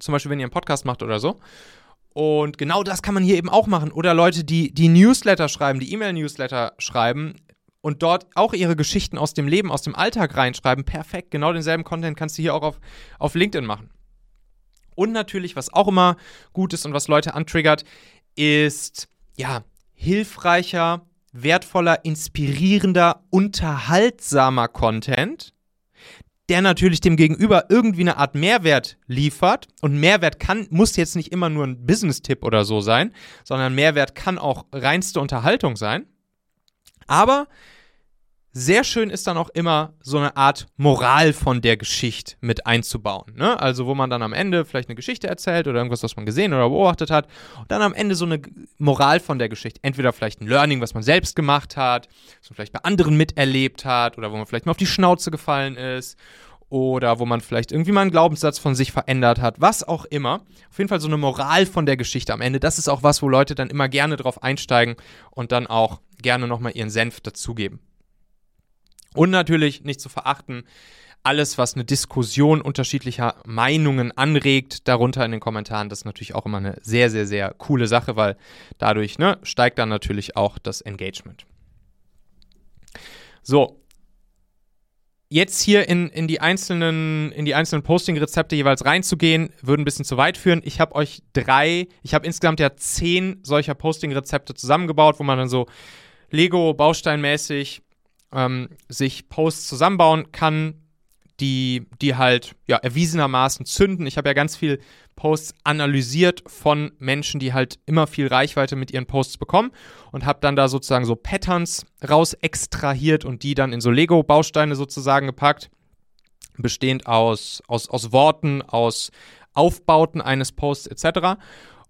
Speaker 1: Zum Beispiel, wenn ihr einen Podcast macht oder so. Und genau das kann man hier eben auch machen. Oder Leute, die, die Newsletter schreiben, die E-Mail-Newsletter schreiben und dort auch ihre Geschichten aus dem Leben, aus dem Alltag reinschreiben. Perfekt, genau denselben Content kannst du hier auch auf, auf LinkedIn machen. Und natürlich, was auch immer gut ist und was Leute antriggert, ist ja hilfreicher, wertvoller, inspirierender, unterhaltsamer Content, der natürlich dem Gegenüber irgendwie eine Art Mehrwert liefert. Und Mehrwert kann, muss jetzt nicht immer nur ein Business-Tipp oder so sein, sondern Mehrwert kann auch reinste Unterhaltung sein. Aber sehr schön ist dann auch immer so eine Art Moral von der Geschichte mit einzubauen. Ne? Also wo man dann am Ende vielleicht eine Geschichte erzählt oder irgendwas, was man gesehen oder beobachtet hat und dann am Ende so eine Moral von der Geschichte. Entweder vielleicht ein Learning, was man selbst gemacht hat, was man vielleicht bei anderen miterlebt hat oder wo man vielleicht mal auf die Schnauze gefallen ist oder wo man vielleicht irgendwie mal einen Glaubenssatz von sich verändert hat, was auch immer. Auf jeden Fall so eine Moral von der Geschichte am Ende. Das ist auch was, wo Leute dann immer gerne drauf einsteigen und dann auch gerne nochmal ihren Senf dazugeben. Und natürlich nicht zu verachten, alles, was eine Diskussion unterschiedlicher Meinungen anregt, darunter in den Kommentaren, das ist natürlich auch immer eine sehr, sehr, sehr coole Sache, weil dadurch ne, steigt dann natürlich auch das Engagement. So. Jetzt hier in, in die einzelnen, in die einzelnen Posting-Rezepte jeweils reinzugehen, würde ein bisschen zu weit führen. Ich habe euch drei, ich habe insgesamt ja zehn solcher Posting-Rezepte zusammengebaut, wo man dann so Lego-Bausteinmäßig ähm, sich Posts zusammenbauen kann, die, die halt ja, erwiesenermaßen zünden. Ich habe ja ganz viel Posts analysiert von Menschen, die halt immer viel Reichweite mit ihren Posts bekommen und habe dann da sozusagen so Patterns raus extrahiert und die dann in so Lego-Bausteine sozusagen gepackt, bestehend aus, aus, aus Worten, aus Aufbauten eines Posts etc.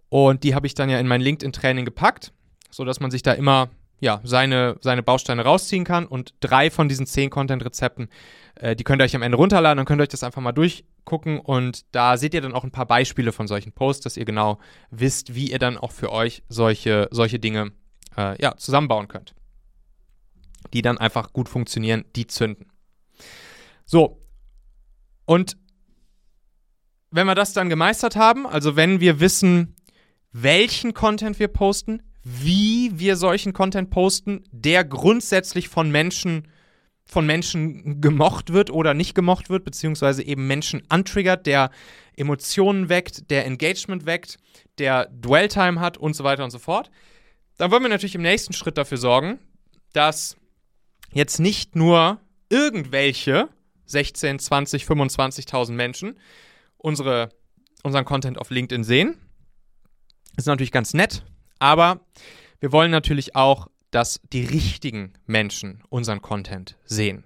Speaker 1: Und die habe ich dann ja in mein LinkedIn-Training gepackt, sodass man sich da immer ja, seine, seine Bausteine rausziehen kann. Und drei von diesen zehn Content-Rezepten, äh, die könnt ihr euch am Ende runterladen und könnt euch das einfach mal durchgucken. Und da seht ihr dann auch ein paar Beispiele von solchen Posts, dass ihr genau wisst, wie ihr dann auch für euch solche, solche Dinge äh, ja, zusammenbauen könnt. Die dann einfach gut funktionieren, die zünden. So. Und wenn wir das dann gemeistert haben, also wenn wir wissen, welchen Content wir posten, wie wir solchen Content posten, der grundsätzlich von Menschen von Menschen gemocht wird oder nicht gemocht wird, beziehungsweise eben Menschen antriggert, der Emotionen weckt, der Engagement weckt, der Dwell-Time hat und so weiter und so fort. Dann wollen wir natürlich im nächsten Schritt dafür sorgen, dass jetzt nicht nur irgendwelche 16, 20, 25.000 Menschen unsere, unseren Content auf LinkedIn sehen. Das ist natürlich ganz nett, aber wir wollen natürlich auch, dass die richtigen Menschen unseren Content sehen.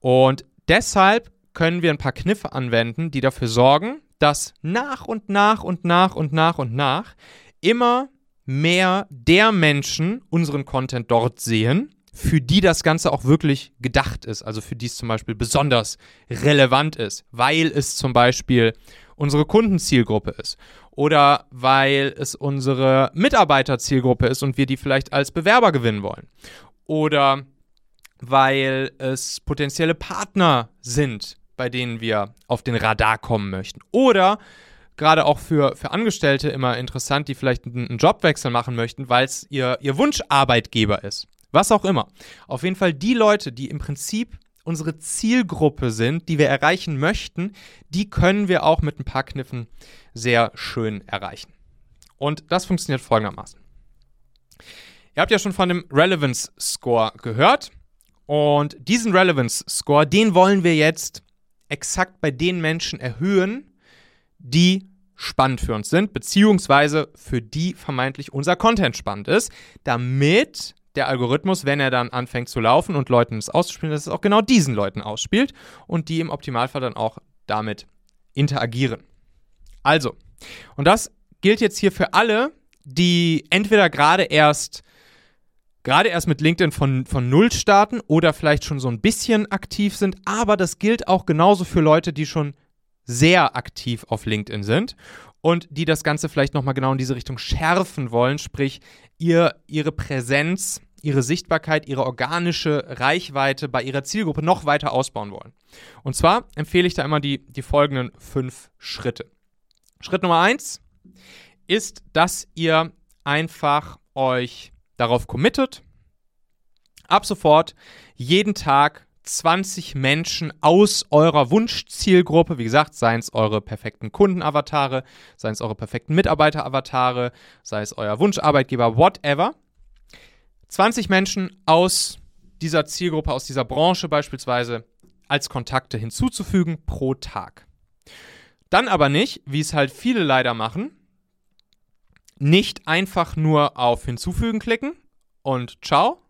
Speaker 1: Und deshalb können wir ein paar Kniffe anwenden, die dafür sorgen, dass nach und nach und nach und nach und nach immer mehr der Menschen unseren Content dort sehen, für die das Ganze auch wirklich gedacht ist, also für die es zum Beispiel besonders relevant ist, weil es zum Beispiel unsere Kundenzielgruppe ist oder weil es unsere Mitarbeiterzielgruppe ist und wir die vielleicht als Bewerber gewinnen wollen oder weil es potenzielle Partner sind, bei denen wir auf den Radar kommen möchten oder gerade auch für, für Angestellte immer interessant, die vielleicht einen, Jobwechsel machen möchten, weil es ihr, ihr Wunscharbeitgeber ist. Was auch immer. Auf jeden Fall die Leute, die im Prinzip unsere Zielgruppe sind, die wir erreichen möchten, die können wir auch mit ein paar Kniffen sehr schön erreichen. Und das funktioniert folgendermaßen. Ihr habt ja schon von dem Relevance Score gehört. Und diesen Relevance Score, den wollen wir jetzt exakt bei den Menschen erhöhen, die spannend für uns sind, beziehungsweise für die vermeintlich unser Content spannend ist, damit der Algorithmus, wenn er dann anfängt zu laufen und Leuten es auszuspielen, dass es auch genau diesen Leuten ausspielt und die im Optimalfall dann auch damit interagieren. Also, und das gilt jetzt hier für alle, die entweder gerade erst gerade erst mit LinkedIn von, von Null starten oder vielleicht schon so ein bisschen aktiv sind, aber das gilt auch genauso für Leute, die schon sehr aktiv auf LinkedIn sind und die das Ganze vielleicht nochmal genau in diese Richtung schärfen wollen, sprich ihr ihre Präsenz, ihre Sichtbarkeit, ihre organische Reichweite bei ihrer Zielgruppe noch weiter ausbauen wollen. Und zwar empfehle ich da immer die, die folgenden fünf Schritte. Schritt Nummer eins ist, dass ihr einfach euch darauf committet, ab sofort jeden Tag 20 Menschen aus eurer Wunschzielgruppe, wie gesagt, seien es eure perfekten Kundenavatare, seien es eure perfekten Mitarbeiteravatare, sei es euer Wunscharbeitgeber, whatever. 20 Menschen aus dieser Zielgruppe, aus dieser Branche beispielsweise als Kontakte hinzuzufügen pro Tag. Dann aber nicht, wie es halt viele leider machen, nicht einfach nur auf Hinzufügen klicken und ciao,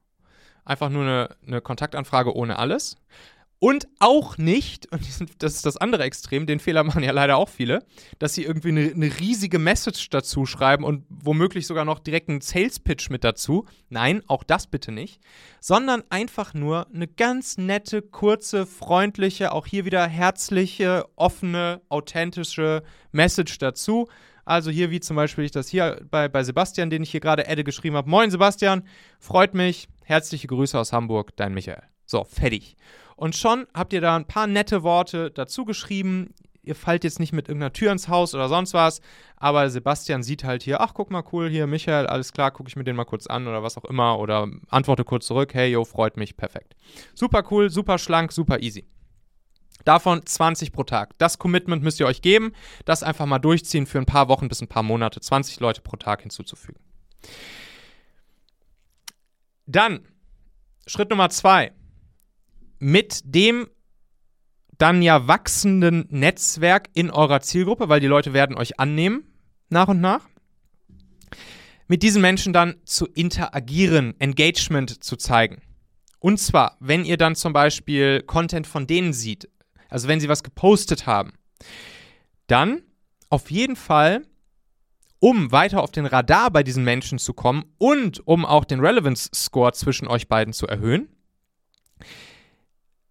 Speaker 1: Einfach nur eine, eine Kontaktanfrage ohne alles. Und auch nicht, und das ist das andere Extrem, den Fehler machen ja leider auch viele, dass sie irgendwie eine, eine riesige Message dazu schreiben und womöglich sogar noch direkt einen Sales-Pitch mit dazu. Nein, auch das bitte nicht. Sondern einfach nur eine ganz nette, kurze, freundliche, auch hier wieder herzliche, offene, authentische Message dazu. Also hier, wie zum Beispiel ich das hier bei, bei Sebastian, den ich hier gerade adde, geschrieben habe. Moin Sebastian, freut mich. Herzliche Grüße aus Hamburg, dein Michael. So, fertig. Und schon habt ihr da ein paar nette Worte dazu geschrieben. Ihr fallt jetzt nicht mit irgendeiner Tür ins Haus oder sonst was, aber Sebastian sieht halt hier, ach guck mal cool, hier Michael, alles klar, gucke ich mir den mal kurz an oder was auch immer oder antworte kurz zurück, hey yo, freut mich, perfekt. Super cool, super schlank, super easy. Davon 20 pro Tag. Das Commitment müsst ihr euch geben, das einfach mal durchziehen für ein paar Wochen bis ein paar Monate, 20 Leute pro Tag hinzuzufügen. Dann, Schritt Nummer zwei. Mit dem dann ja wachsenden Netzwerk in eurer Zielgruppe, weil die Leute werden euch annehmen, nach und nach, mit diesen Menschen dann zu interagieren, Engagement zu zeigen. Und zwar, wenn ihr dann zum Beispiel Content von denen seht, also wenn sie was gepostet haben, dann auf jeden Fall, um weiter auf den Radar bei diesen Menschen zu kommen und um auch den Relevance Score zwischen euch beiden zu erhöhen,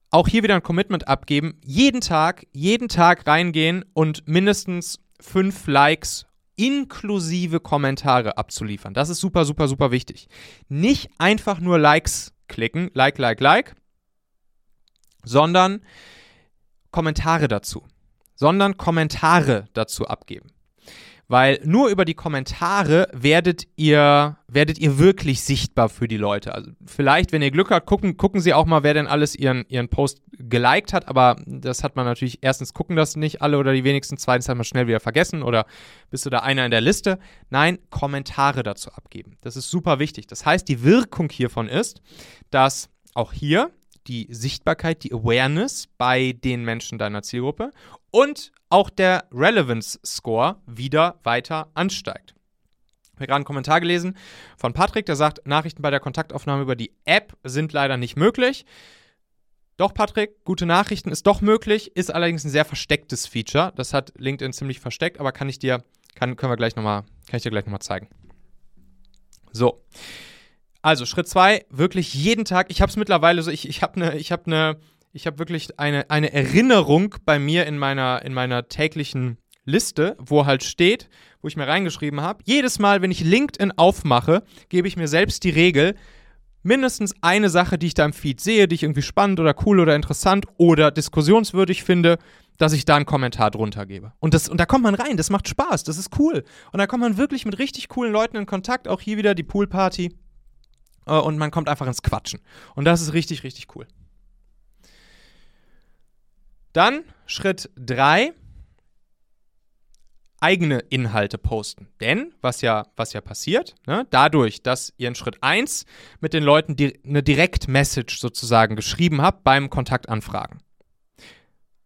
Speaker 1: auch hier wieder ein Commitment abgeben, jeden Tag, jeden Tag reingehen und mindestens fünf Likes inklusive Kommentare abzuliefern. Das ist super, super, super wichtig. Nicht einfach nur Likes klicken, like, like, like, sondern Kommentare dazu, sondern Kommentare dazu abgeben. Weil nur über die Kommentare werdet ihr, werdet ihr wirklich sichtbar für die Leute. Also vielleicht, wenn ihr Glück habt, gucken, gucken sie auch mal, wer denn alles ihren, ihren Post geliked hat. Aber das hat man natürlich, erstens gucken das nicht alle oder die wenigsten, zweitens hat man schnell wieder vergessen oder bist du da einer in der Liste. Nein, Kommentare dazu abgeben. Das ist super wichtig. Das heißt, die Wirkung hiervon ist, dass auch hier die Sichtbarkeit, die Awareness bei den Menschen deiner Zielgruppe und auch der Relevance Score wieder weiter ansteigt. Ich habe gerade einen Kommentar gelesen von Patrick, der sagt, Nachrichten bei der Kontaktaufnahme über die App sind leider nicht möglich. Doch, Patrick, gute Nachrichten ist doch möglich, ist allerdings ein sehr verstecktes Feature. Das hat LinkedIn ziemlich versteckt, aber kann ich dir, kann, können wir gleich noch mal, kann ich dir gleich nochmal zeigen. So. Also Schritt zwei, wirklich jeden Tag. Ich habe es mittlerweile so, ich, ich habe eine, ich habe eine, ich habe wirklich eine, eine Erinnerung bei mir in meiner, in meiner täglichen Liste, wo halt steht, wo ich mir reingeschrieben habe, jedes Mal, wenn ich LinkedIn aufmache, gebe ich mir selbst die Regel, mindestens eine Sache, die ich da im Feed sehe, die ich irgendwie spannend oder cool oder interessant oder diskussionswürdig finde, dass ich da einen Kommentar drunter gebe. Und, das, und da kommt man rein, das macht Spaß, das ist cool. Und da kommt man wirklich mit richtig coolen Leuten in Kontakt, auch hier wieder die Poolparty äh, und man kommt einfach ins Quatschen. Und das ist richtig, richtig cool. Dann Schritt 3, eigene Inhalte posten. Denn, was ja, was ja passiert, ne, dadurch, dass ihr in Schritt 1 mit den Leuten di eine Direct-Message sozusagen geschrieben habt beim Kontaktanfragen.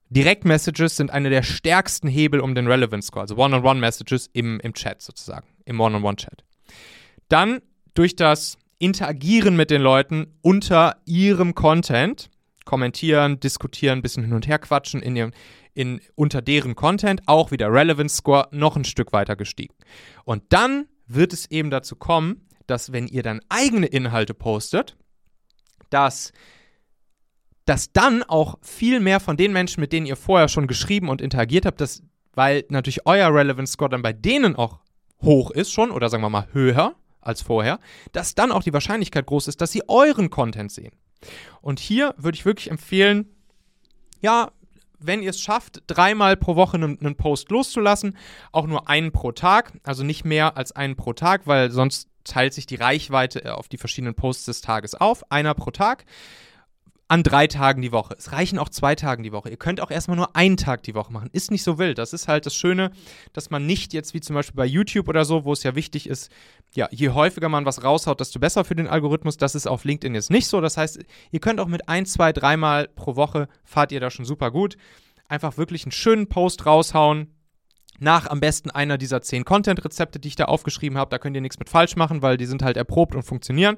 Speaker 1: Direct-Messages sind eine der stärksten Hebel um den Relevance Score, also One-on-One-Messages im, im Chat sozusagen, im One-on-One-Chat. Dann durch das interagieren mit den Leuten unter ihrem Content, kommentieren, diskutieren, ein bisschen hin und her quatschen in ihrem, in, unter deren Content, auch wieder Relevance Score noch ein Stück weiter gestiegen. Und dann wird es eben dazu kommen, dass wenn ihr dann eigene Inhalte postet, dass dass dann auch viel mehr von den Menschen, mit denen ihr vorher schon geschrieben und interagiert habt, dass, weil natürlich euer Relevance Score dann bei denen auch hoch ist schon oder sagen wir mal höher, als vorher, dass dann auch die Wahrscheinlichkeit groß ist, dass sie euren Content sehen. Und hier würde ich wirklich empfehlen, ja, wenn ihr es schafft, dreimal pro Woche einen, Post loszulassen, auch nur einen pro Tag, also nicht mehr als einen pro Tag, weil sonst teilt sich die Reichweite auf die verschiedenen Posts des Tages auf, einer pro Tag an drei Tagen die Woche. Es reichen auch zwei Tagen die Woche. Ihr könnt auch erstmal nur einen Tag die Woche machen. Ist nicht so wild. Das ist halt das Schöne, dass man nicht jetzt wie zum Beispiel bei YouTube oder so, wo es ja wichtig ist, ja, je häufiger man was raushaut, desto besser für den Algorithmus. Das ist auf LinkedIn jetzt nicht so. Das heißt, ihr könnt auch mit ein, zwei, dreimal pro Woche fahrt ihr da schon super gut. Einfach wirklich einen schönen Post raushauen, nach am besten einer dieser zehn Content-Rezepte, die ich da aufgeschrieben habe. Da könnt ihr nichts mit falsch machen, weil die sind halt erprobt und funktionieren.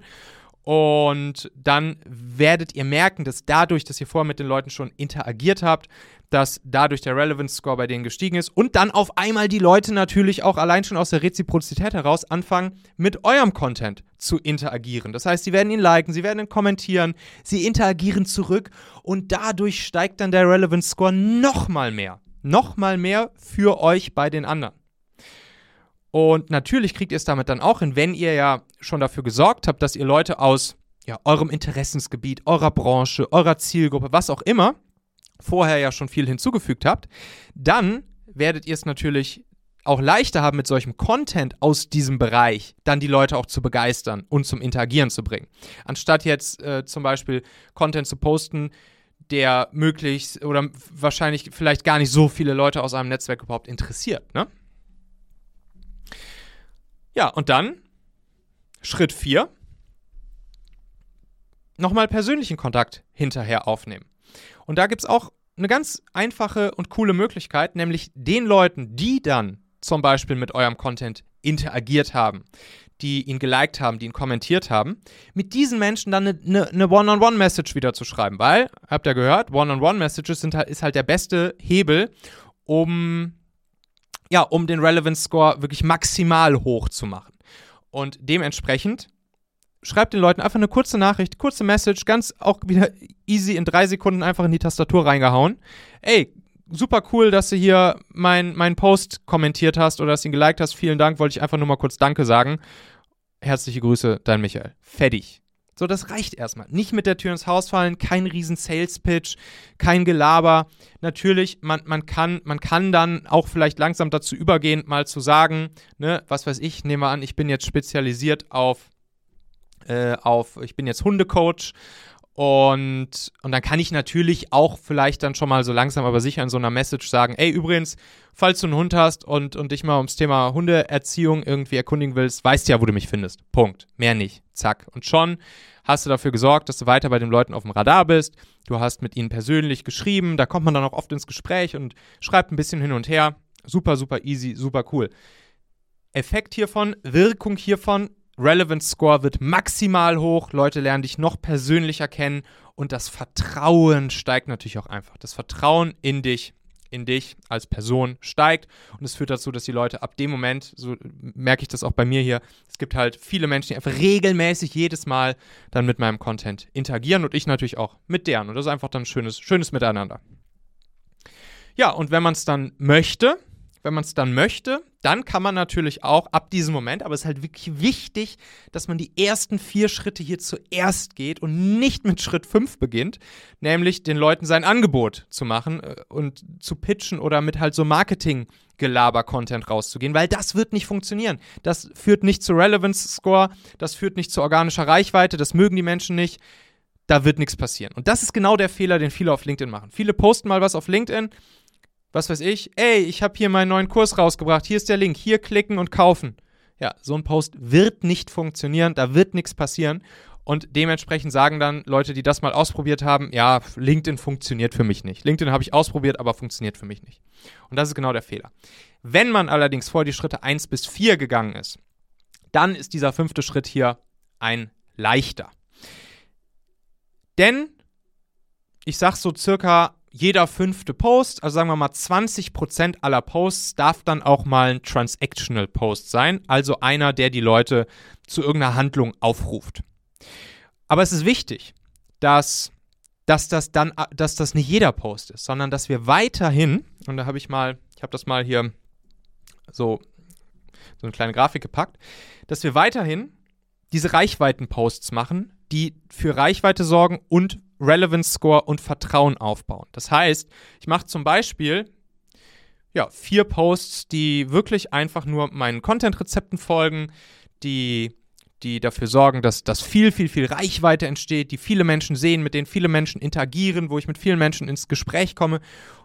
Speaker 1: Und dann werdet ihr merken, dass dadurch, dass ihr vorher mit den Leuten schon interagiert habt, dass dadurch der Relevance Score bei denen gestiegen ist und dann auf einmal die Leute natürlich auch allein schon aus der Reziprozität heraus anfangen, mit eurem Content zu interagieren. Das heißt, sie werden ihn liken, sie werden ihn kommentieren, sie interagieren zurück und dadurch steigt dann der Relevance Score nochmal mehr. Nochmal mehr für euch bei den anderen. Und natürlich kriegt ihr es damit dann auch hin, wenn ihr ja schon dafür gesorgt habt, dass ihr Leute aus ja, eurem Interessensgebiet, eurer Branche, eurer Zielgruppe, was auch immer, vorher ja schon viel hinzugefügt habt, dann werdet ihr es natürlich auch leichter haben, mit solchem Content aus diesem Bereich dann die Leute auch zu begeistern und zum Interagieren zu bringen. Anstatt jetzt äh, zum Beispiel Content zu posten, der möglichst oder wahrscheinlich vielleicht gar nicht so viele Leute aus einem Netzwerk überhaupt interessiert. Ne? Ja, und dann Schritt 4. Nochmal persönlichen Kontakt hinterher aufnehmen. Und da gibt es auch eine ganz einfache und coole Möglichkeit, nämlich den Leuten, die dann zum Beispiel mit eurem Content interagiert haben, die ihn geliked haben, die ihn kommentiert haben, mit diesen Menschen dann eine, eine, One-on-One-Message wieder zu schreiben. Weil, habt ihr gehört, One-on-One-Messages sind ist halt der beste Hebel, um, ja, um den Relevance Score wirklich maximal hoch zu machen. Und dementsprechend schreibt den Leuten einfach eine kurze Nachricht, kurze Message, ganz auch wieder easy in drei Sekunden einfach in die Tastatur reingehauen. Ey, super cool, dass du hier meinen mein Post kommentiert hast oder dass du ihn geliked hast. Vielen Dank, wollte ich einfach nur mal kurz Danke sagen. Herzliche Grüße, dein Michael. Fertig. So, das reicht erstmal. Nicht mit der Tür ins Haus fallen, kein riesen Sales-Pitch, kein Gelaber. Natürlich, man, man, kann, man kann dann auch vielleicht langsam dazu übergehen, mal zu sagen, ne, was weiß ich, nehme an, ich bin jetzt spezialisiert auf, äh, auf ich bin jetzt Hundecoach und, und dann kann ich natürlich auch vielleicht dann schon mal so langsam aber sicher in so einer Message sagen, ey, übrigens, falls du einen Hund hast und, und dich mal ums Thema Hundeerziehung irgendwie erkundigen willst, weißt du ja, wo du mich findest. Punkt. Mehr nicht. Zack. Und schon hast du dafür gesorgt, dass du weiter bei den Leuten auf dem Radar bist. Du hast mit ihnen persönlich geschrieben. Da kommt man dann auch oft ins Gespräch und schreibt ein bisschen hin und her. Super, super easy, super cool. Effekt hiervon, Wirkung hiervon, Relevance Score wird maximal hoch, Leute lernen dich noch persönlicher kennen und das Vertrauen steigt natürlich auch einfach. Das Vertrauen in dich, in dich als Person steigt und es führt dazu, dass die Leute ab dem Moment, so merke ich das auch bei mir hier, es gibt halt viele Menschen, die einfach regelmäßig jedes Mal dann mit meinem Content interagieren und ich natürlich auch mit deren und das ist einfach dann ein schönes, schönes Miteinander. Ja, und wenn man es dann möchte, wenn man es dann möchte, dann kann man natürlich auch ab diesem Moment, aber es ist halt wirklich wichtig, dass man die ersten vier Schritte hier zuerst geht und nicht mit Schritt fünf beginnt, nämlich den Leuten sein Angebot zu machen äh, und zu pitchen oder mit halt so Marketing-Gelaber-Content rauszugehen, weil das wird nicht funktionieren. Das führt nicht zu Relevance-Score, das führt nicht zu organischer Reichweite, das mögen die Menschen nicht. Da wird nichts passieren. Und das ist genau der Fehler, den viele auf LinkedIn machen. Viele posten mal was auf LinkedIn, was weiß ich, ey, ich habe hier meinen neuen Kurs rausgebracht, hier ist der Link, hier klicken und kaufen. Ja, so ein Post wird nicht funktionieren, da wird nichts passieren. Und dementsprechend sagen dann Leute, die das mal ausprobiert haben, ja, LinkedIn funktioniert für mich nicht. LinkedIn habe ich ausprobiert, aber funktioniert für mich nicht. Und das ist genau der Fehler. Wenn man allerdings vor die Schritte 1 bis 4 gegangen ist, dann ist dieser fünfte Schritt hier ein leichter. Denn ich sage so circa jeder fünfte Post, also sagen wir mal 20% aller Posts, darf dann auch mal ein Transactional Post sein, also einer, der die Leute zu irgendeiner Handlung aufruft. Aber es ist wichtig, dass, dass das dann, dass das nicht jeder Post ist, sondern dass wir weiterhin, und da habe ich mal, ich habe das mal hier so, so eine kleine Grafik gepackt, dass wir weiterhin diese Reichweiten-Posts machen, die für Reichweite sorgen und Relevance Score und Vertrauen aufbauen. Das heißt, ich mache zum Beispiel ja, vier Posts, die wirklich einfach nur meinen Content-Rezepten folgen, die, die dafür sorgen, dass, dass viel, viel, viel Reichweite entsteht, die viele Menschen sehen, mit denen viele Menschen interagieren, wo ich mit vielen Menschen ins Gespräch komme,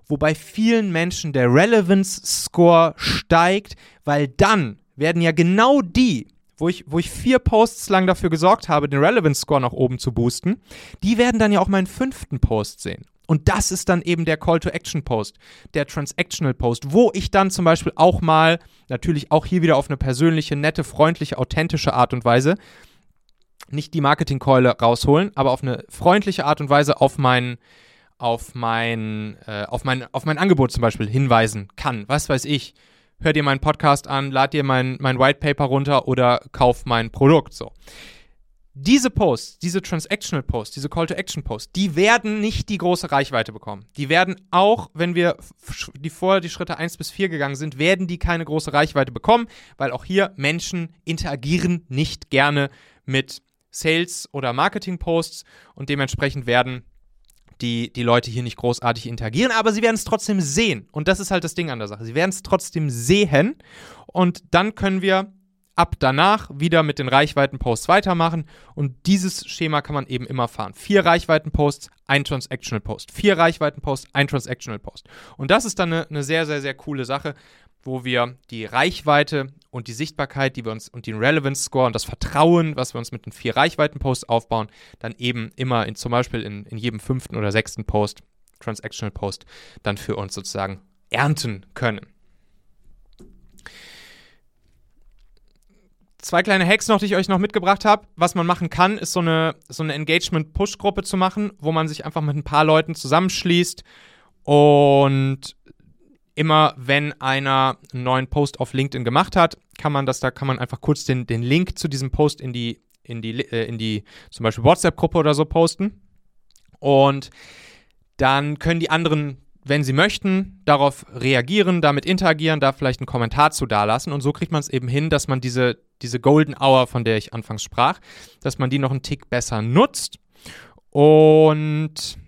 Speaker 1: wobei vielen Menschen der Relevance Score steigt, weil dann werden ja genau die, wo ich, wo ich vier Posts lang dafür gesorgt habe, den Relevance Score nach oben zu boosten, die werden dann ja auch meinen fünften Post sehen. Und das ist dann eben der Call to Action Post, der Transactional Post, wo ich dann zum Beispiel auch mal, natürlich auch hier wieder auf eine persönliche, nette, freundliche, authentische Art und Weise, nicht die Marketingkeule rausholen, aber auf eine freundliche Art und Weise auf mein, auf mein, äh, auf mein, auf mein Angebot zum Beispiel hinweisen kann. Was weiß ich hör dir meinen Podcast an, lad dir mein, mein White Paper runter oder kauf mein Produkt. So. diese Posts, diese Transactional Posts, diese Call to Action Posts, die werden nicht die große Reichweite bekommen. Die werden auch, wenn wir die vorher die Schritte 1 bis 4 gegangen sind, werden die keine große Reichweite bekommen, weil auch hier Menschen interagieren nicht gerne mit Sales- oder Marketing-Posts und dementsprechend werden die, die Leute hier nicht großartig interagieren, aber sie werden es trotzdem sehen. Und das ist halt das Ding an der Sache. Sie werden es trotzdem sehen und dann können wir ab danach wieder mit den Reichweiten-Posts weitermachen und dieses Schema kann man eben immer fahren. Vier Reichweiten-Posts, ein Transactional-Post. Vier Reichweiten-Posts, ein Transactional-Post. Und das ist dann eine, eine sehr, sehr, sehr coole Sache, wo wir die Reichweite und die Sichtbarkeit, die wir uns und den Relevance Score und das Vertrauen, was wir uns mit den vier Reichweiten-Posts aufbauen, dann eben immer in zum Beispiel in, in jedem fünften oder sechsten Post, Transactional Post, dann für uns sozusagen ernten können. Zwei kleine Hacks noch, die ich euch noch mitgebracht habe. Was man machen kann, ist so eine, so eine Engagement-Push-Gruppe zu machen, wo man sich einfach mit ein paar Leuten zusammenschließt und immer wenn einer einen neuen Post auf LinkedIn gemacht hat, kann man das, da kann man einfach kurz den, den Link zu diesem Post in die, in die, äh, in die zum Beispiel WhatsApp-Gruppe oder so posten. Und dann können die anderen wenn sie möchten, darauf reagieren, damit interagieren, da vielleicht einen Kommentar zu dalassen. Und so kriegt man es eben hin, dass man diese, diese Golden Hour, von der ich anfangs sprach, dass man die noch einen Tick besser nutzt. Und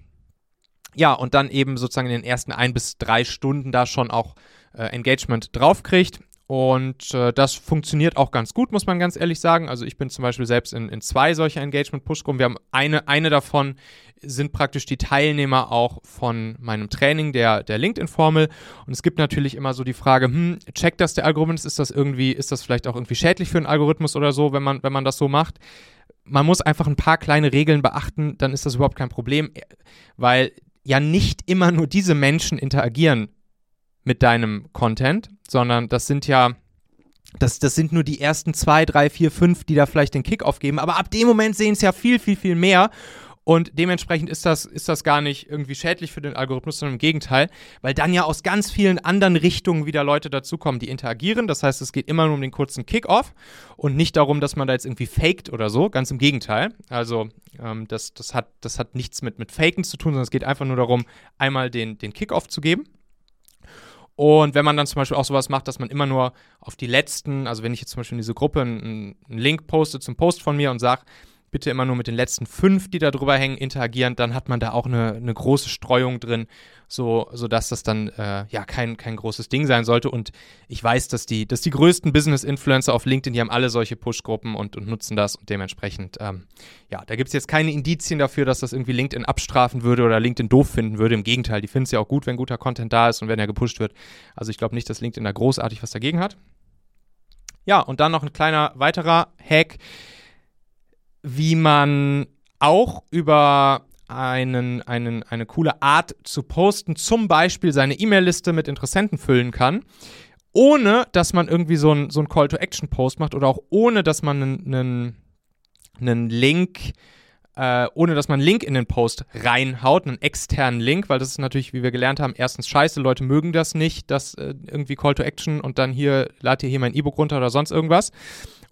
Speaker 1: ja, und dann eben sozusagen in den ersten ein bis drei Stunden da schon auch äh, Engagement draufkriegt. Und äh, das funktioniert auch ganz gut, muss man ganz ehrlich sagen. Also ich bin zum Beispiel selbst in, in zwei solcher Engagement-Push-Gruppen. Wir haben eine, eine davon sind praktisch die Teilnehmer auch von meinem Training der, der LinkedIn-Formel. Und es gibt natürlich immer so die Frage, hm, checkt das der Algorithmus? Ist das irgendwie, ist das vielleicht auch irgendwie schädlich für einen Algorithmus oder so, wenn man, wenn man das so macht? Man muss einfach ein paar kleine Regeln beachten, dann ist das überhaupt kein Problem, weil ja nicht immer nur diese Menschen interagieren mit deinem Content, sondern das sind ja, das, das sind nur die ersten zwei, drei, vier, fünf, die da vielleicht den Kick geben. Aber ab dem Moment sehen es ja viel, viel, viel mehr. Und dementsprechend ist das, ist das gar nicht irgendwie schädlich für den Algorithmus, sondern im Gegenteil, weil dann ja aus ganz vielen anderen Richtungen wieder Leute dazukommen, die interagieren. Das heißt, es geht immer nur um den kurzen Kick-Off und nicht darum, dass man da jetzt irgendwie faked oder so. Ganz im Gegenteil. Also ähm, das, das, hat, das hat nichts mit, mit Faken zu tun, sondern es geht einfach nur darum, einmal den, den Kick-Off zu geben. Und wenn man dann zum Beispiel auch sowas macht, dass man immer nur auf die letzten, also wenn ich jetzt zum Beispiel in diese Gruppe einen, einen Link poste zum Post von mir und sage, bitte immer nur mit den letzten fünf, die da drüber hängen, interagieren, dann hat man da auch eine, eine große Streuung drin, so, sodass das dann äh, ja kein, kein großes Ding sein sollte. Und ich weiß, dass die, dass die größten Business-Influencer auf LinkedIn, die haben alle solche Push-Gruppen und, und nutzen das und dementsprechend, ähm, ja, da gibt es jetzt keine Indizien dafür, dass das irgendwie LinkedIn abstrafen würde oder LinkedIn doof finden würde. Im Gegenteil, die finden es ja auch gut, wenn guter Content da ist und wenn er gepusht wird. Also ich glaube nicht, dass LinkedIn da großartig was dagegen hat. Ja, und dann noch ein kleiner weiterer Hack wie man auch über einen, einen, eine coole Art zu posten, zum Beispiel seine E-Mail-Liste mit Interessenten füllen kann, ohne dass man irgendwie so einen so Call-to-Action-Post macht oder auch ohne dass man einen, einen, einen Link äh, ohne dass man einen Link in den Post reinhaut, einen externen Link, weil das ist natürlich, wie wir gelernt haben, erstens scheiße, Leute mögen das nicht, dass äh, irgendwie Call to Action und dann hier, lad dir hier mein E-Book runter oder sonst irgendwas.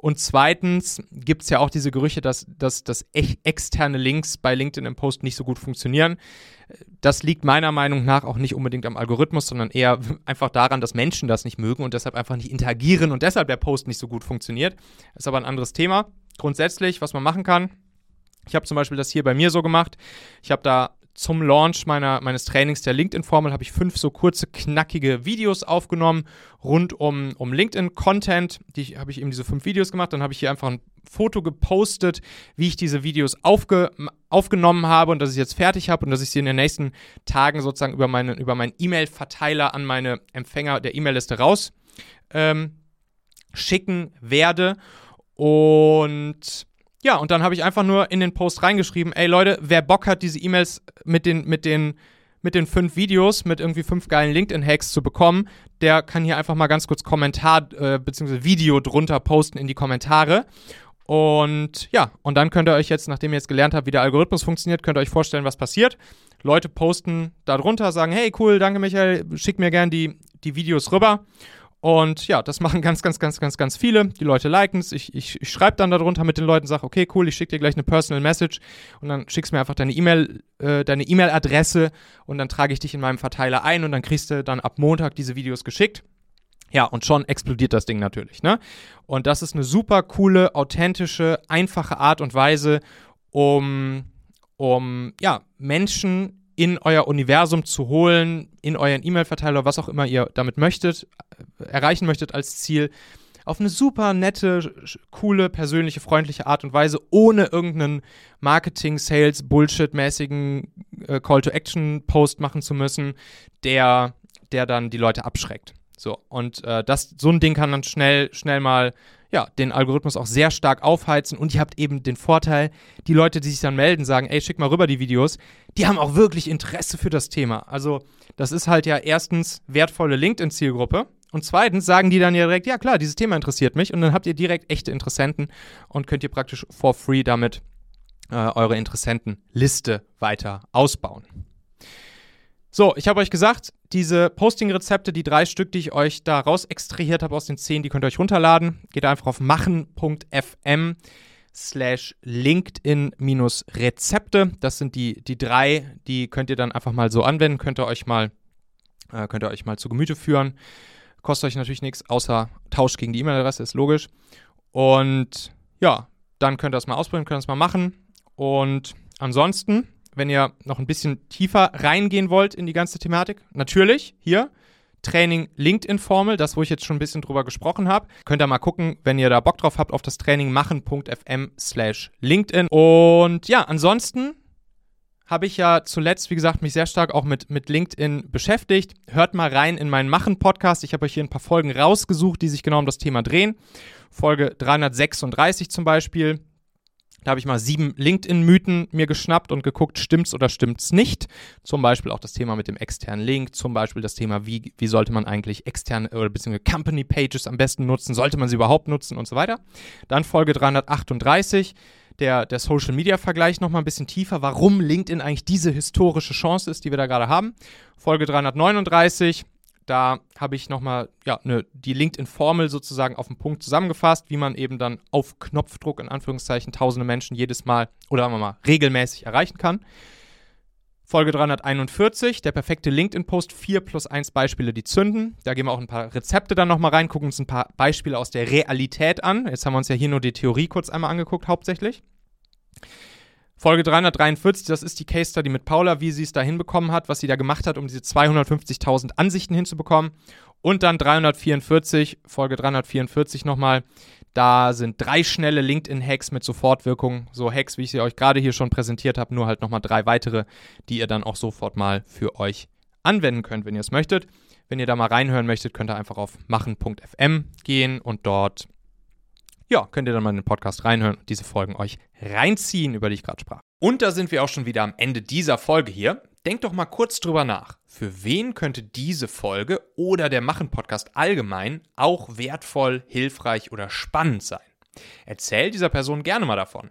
Speaker 1: Und zweitens gibt es ja auch diese Gerüche, dass, dass, dass externe Links bei LinkedIn im Post nicht so gut funktionieren. Das liegt meiner Meinung nach auch nicht unbedingt am Algorithmus, sondern eher einfach daran, dass Menschen das nicht mögen und deshalb einfach nicht interagieren und deshalb der Post nicht so gut funktioniert. Ist aber ein anderes Thema. Grundsätzlich, was man machen kann, ich habe zum Beispiel das hier bei mir so gemacht. Ich habe da zum Launch meiner, meines Trainings der LinkedIn-Formel habe ich fünf so kurze, knackige Videos aufgenommen rund um, um LinkedIn-Content. Die habe ich eben diese fünf Videos gemacht. Dann habe ich hier einfach ein Foto gepostet, wie ich diese Videos aufge, aufgenommen habe und dass ich jetzt fertig habe und dass ich sie in den nächsten Tagen sozusagen über, meine, über meinen E-Mail-Verteiler an meine Empfänger der E-Mail-Liste raus ähm, schicken werde. Und ja, und dann habe ich einfach nur in den Post reingeschrieben, ey Leute, wer Bock hat, diese E-Mails mit den, mit den, mit den fünf Videos, mit irgendwie fünf geilen LinkedIn-Hacks zu bekommen, der kann hier einfach mal ganz kurz Kommentar äh, bzw. Video drunter posten in die Kommentare. Und ja, und dann könnt ihr euch jetzt, nachdem ihr jetzt gelernt habt, wie der Algorithmus funktioniert, könnt ihr euch vorstellen, was passiert. Leute posten da drunter, sagen, hey cool, danke Michael, schick mir gern die, die Videos rüber. Und ja, das machen ganz, ganz, ganz, ganz, ganz viele. Die Leute liken es. Ich, ich, ich schreibe dann darunter mit den Leuten, sage, okay, cool, ich schicke dir gleich eine Personal Message und dann schickst mir einfach deine E-Mail, äh, deine E-Mail-Adresse und dann trage ich dich in meinem Verteiler ein und dann kriegst du dann ab Montag diese Videos geschickt. Ja, und schon explodiert das Ding natürlich, ne? Und das ist eine super coole, authentische, einfache Art und Weise, um, um ja, Menschen in euer Universum zu holen, in euren E-Mail-Verteiler, was auch immer ihr damit möchtet, äh, erreichen möchtet als Ziel, auf eine super nette, coole, persönliche, freundliche Art und Weise, ohne irgendeinen Marketing, Sales, Bullshit-mäßigen äh, Call-to-Action-Post machen zu müssen, der, der dann die Leute abschreckt. So, und äh, das, so ein Ding kann dann schnell, schnell mal ja, den Algorithmus auch sehr stark aufheizen und ihr habt eben den Vorteil, die Leute, die sich dann melden, sagen, ey, schick mal rüber die Videos, die haben auch wirklich Interesse für das Thema. Also, das ist halt ja erstens wertvolle LinkedIn-Zielgruppe und zweitens sagen die dann ja direkt, ja klar, dieses Thema interessiert mich und dann habt ihr direkt echte Interessenten und könnt ihr praktisch for free damit äh, eure Interessentenliste weiter ausbauen. So, ich habe euch gesagt, diese Posting-Rezepte, die drei Stück, die ich euch da raus extrahiert habe aus den zehn, die könnt ihr euch runterladen. Geht einfach auf machen.fm slash LinkedIn-Rezepte. Das sind die, die drei, die könnt ihr dann einfach mal so anwenden, könnt ihr euch mal, äh, könnt ihr euch mal zu Gemüte führen. Kostet euch natürlich nichts, außer Tausch gegen die E-Mail-Adresse, ist logisch. Und ja, dann könnt ihr das mal ausprobieren, könnt ihr das mal machen. Und ansonsten wenn ihr noch ein bisschen tiefer reingehen wollt in die ganze Thematik, natürlich hier Training LinkedIn Formel, das wo ich jetzt schon ein bisschen drüber gesprochen habe. Könnt ihr mal gucken, wenn ihr da Bock drauf habt, auf das Training machen.fm slash LinkedIn. Und ja, ansonsten habe ich ja zuletzt, wie gesagt, mich sehr stark auch mit, mit LinkedIn beschäftigt. Hört mal rein in meinen Machen-Podcast. Ich habe euch hier ein paar Folgen rausgesucht, die sich genau um das Thema drehen. Folge 336 zum Beispiel. Da habe ich mal sieben LinkedIn-Mythen mir geschnappt und geguckt, stimmt's oder stimmt's nicht. Zum Beispiel auch das Thema mit dem externen Link, zum Beispiel das Thema, wie, wie sollte man eigentlich externe oder beziehungsweise Company Pages am besten nutzen, sollte man sie überhaupt nutzen und so weiter. Dann Folge 338, der, der Social Media Vergleich nochmal ein bisschen tiefer, warum LinkedIn eigentlich diese historische Chance ist, die wir da gerade haben. Folge 339, da habe ich nochmal ja, ne, die LinkedIn-Formel sozusagen auf den Punkt zusammengefasst, wie man eben dann auf Knopfdruck in Anführungszeichen tausende Menschen jedes Mal oder sagen wir mal regelmäßig erreichen kann. Folge 341, der perfekte LinkedIn-Post, 4 plus 1 Beispiele, die zünden. Da gehen wir auch ein paar Rezepte dann nochmal rein, gucken uns ein paar Beispiele aus der Realität an. Jetzt haben wir uns ja hier nur die Theorie kurz einmal angeguckt, hauptsächlich. Folge 343, das ist die Case Study mit Paula, wie sie es da hinbekommen hat, was sie da gemacht hat, um diese 250.000 Ansichten hinzubekommen. Und dann 344, Folge 344 nochmal, da sind drei schnelle LinkedIn-Hacks mit Sofortwirkung. So Hacks, wie ich sie euch gerade hier schon präsentiert habe, nur halt nochmal drei weitere, die ihr dann auch sofort mal für euch anwenden könnt, wenn ihr es möchtet. Wenn ihr da mal reinhören möchtet, könnt ihr einfach auf machen.fm gehen und dort ja, könnt ihr dann mal in den Podcast reinhören und diese Folgen euch reinziehen, über die ich gerade sprach. Und da sind wir auch schon wieder am Ende dieser Folge hier. Denkt doch mal kurz drüber nach. Für wen könnte diese Folge oder der Machen-Podcast allgemein auch wertvoll, hilfreich oder spannend sein? Erzähl dieser Person gerne mal davon.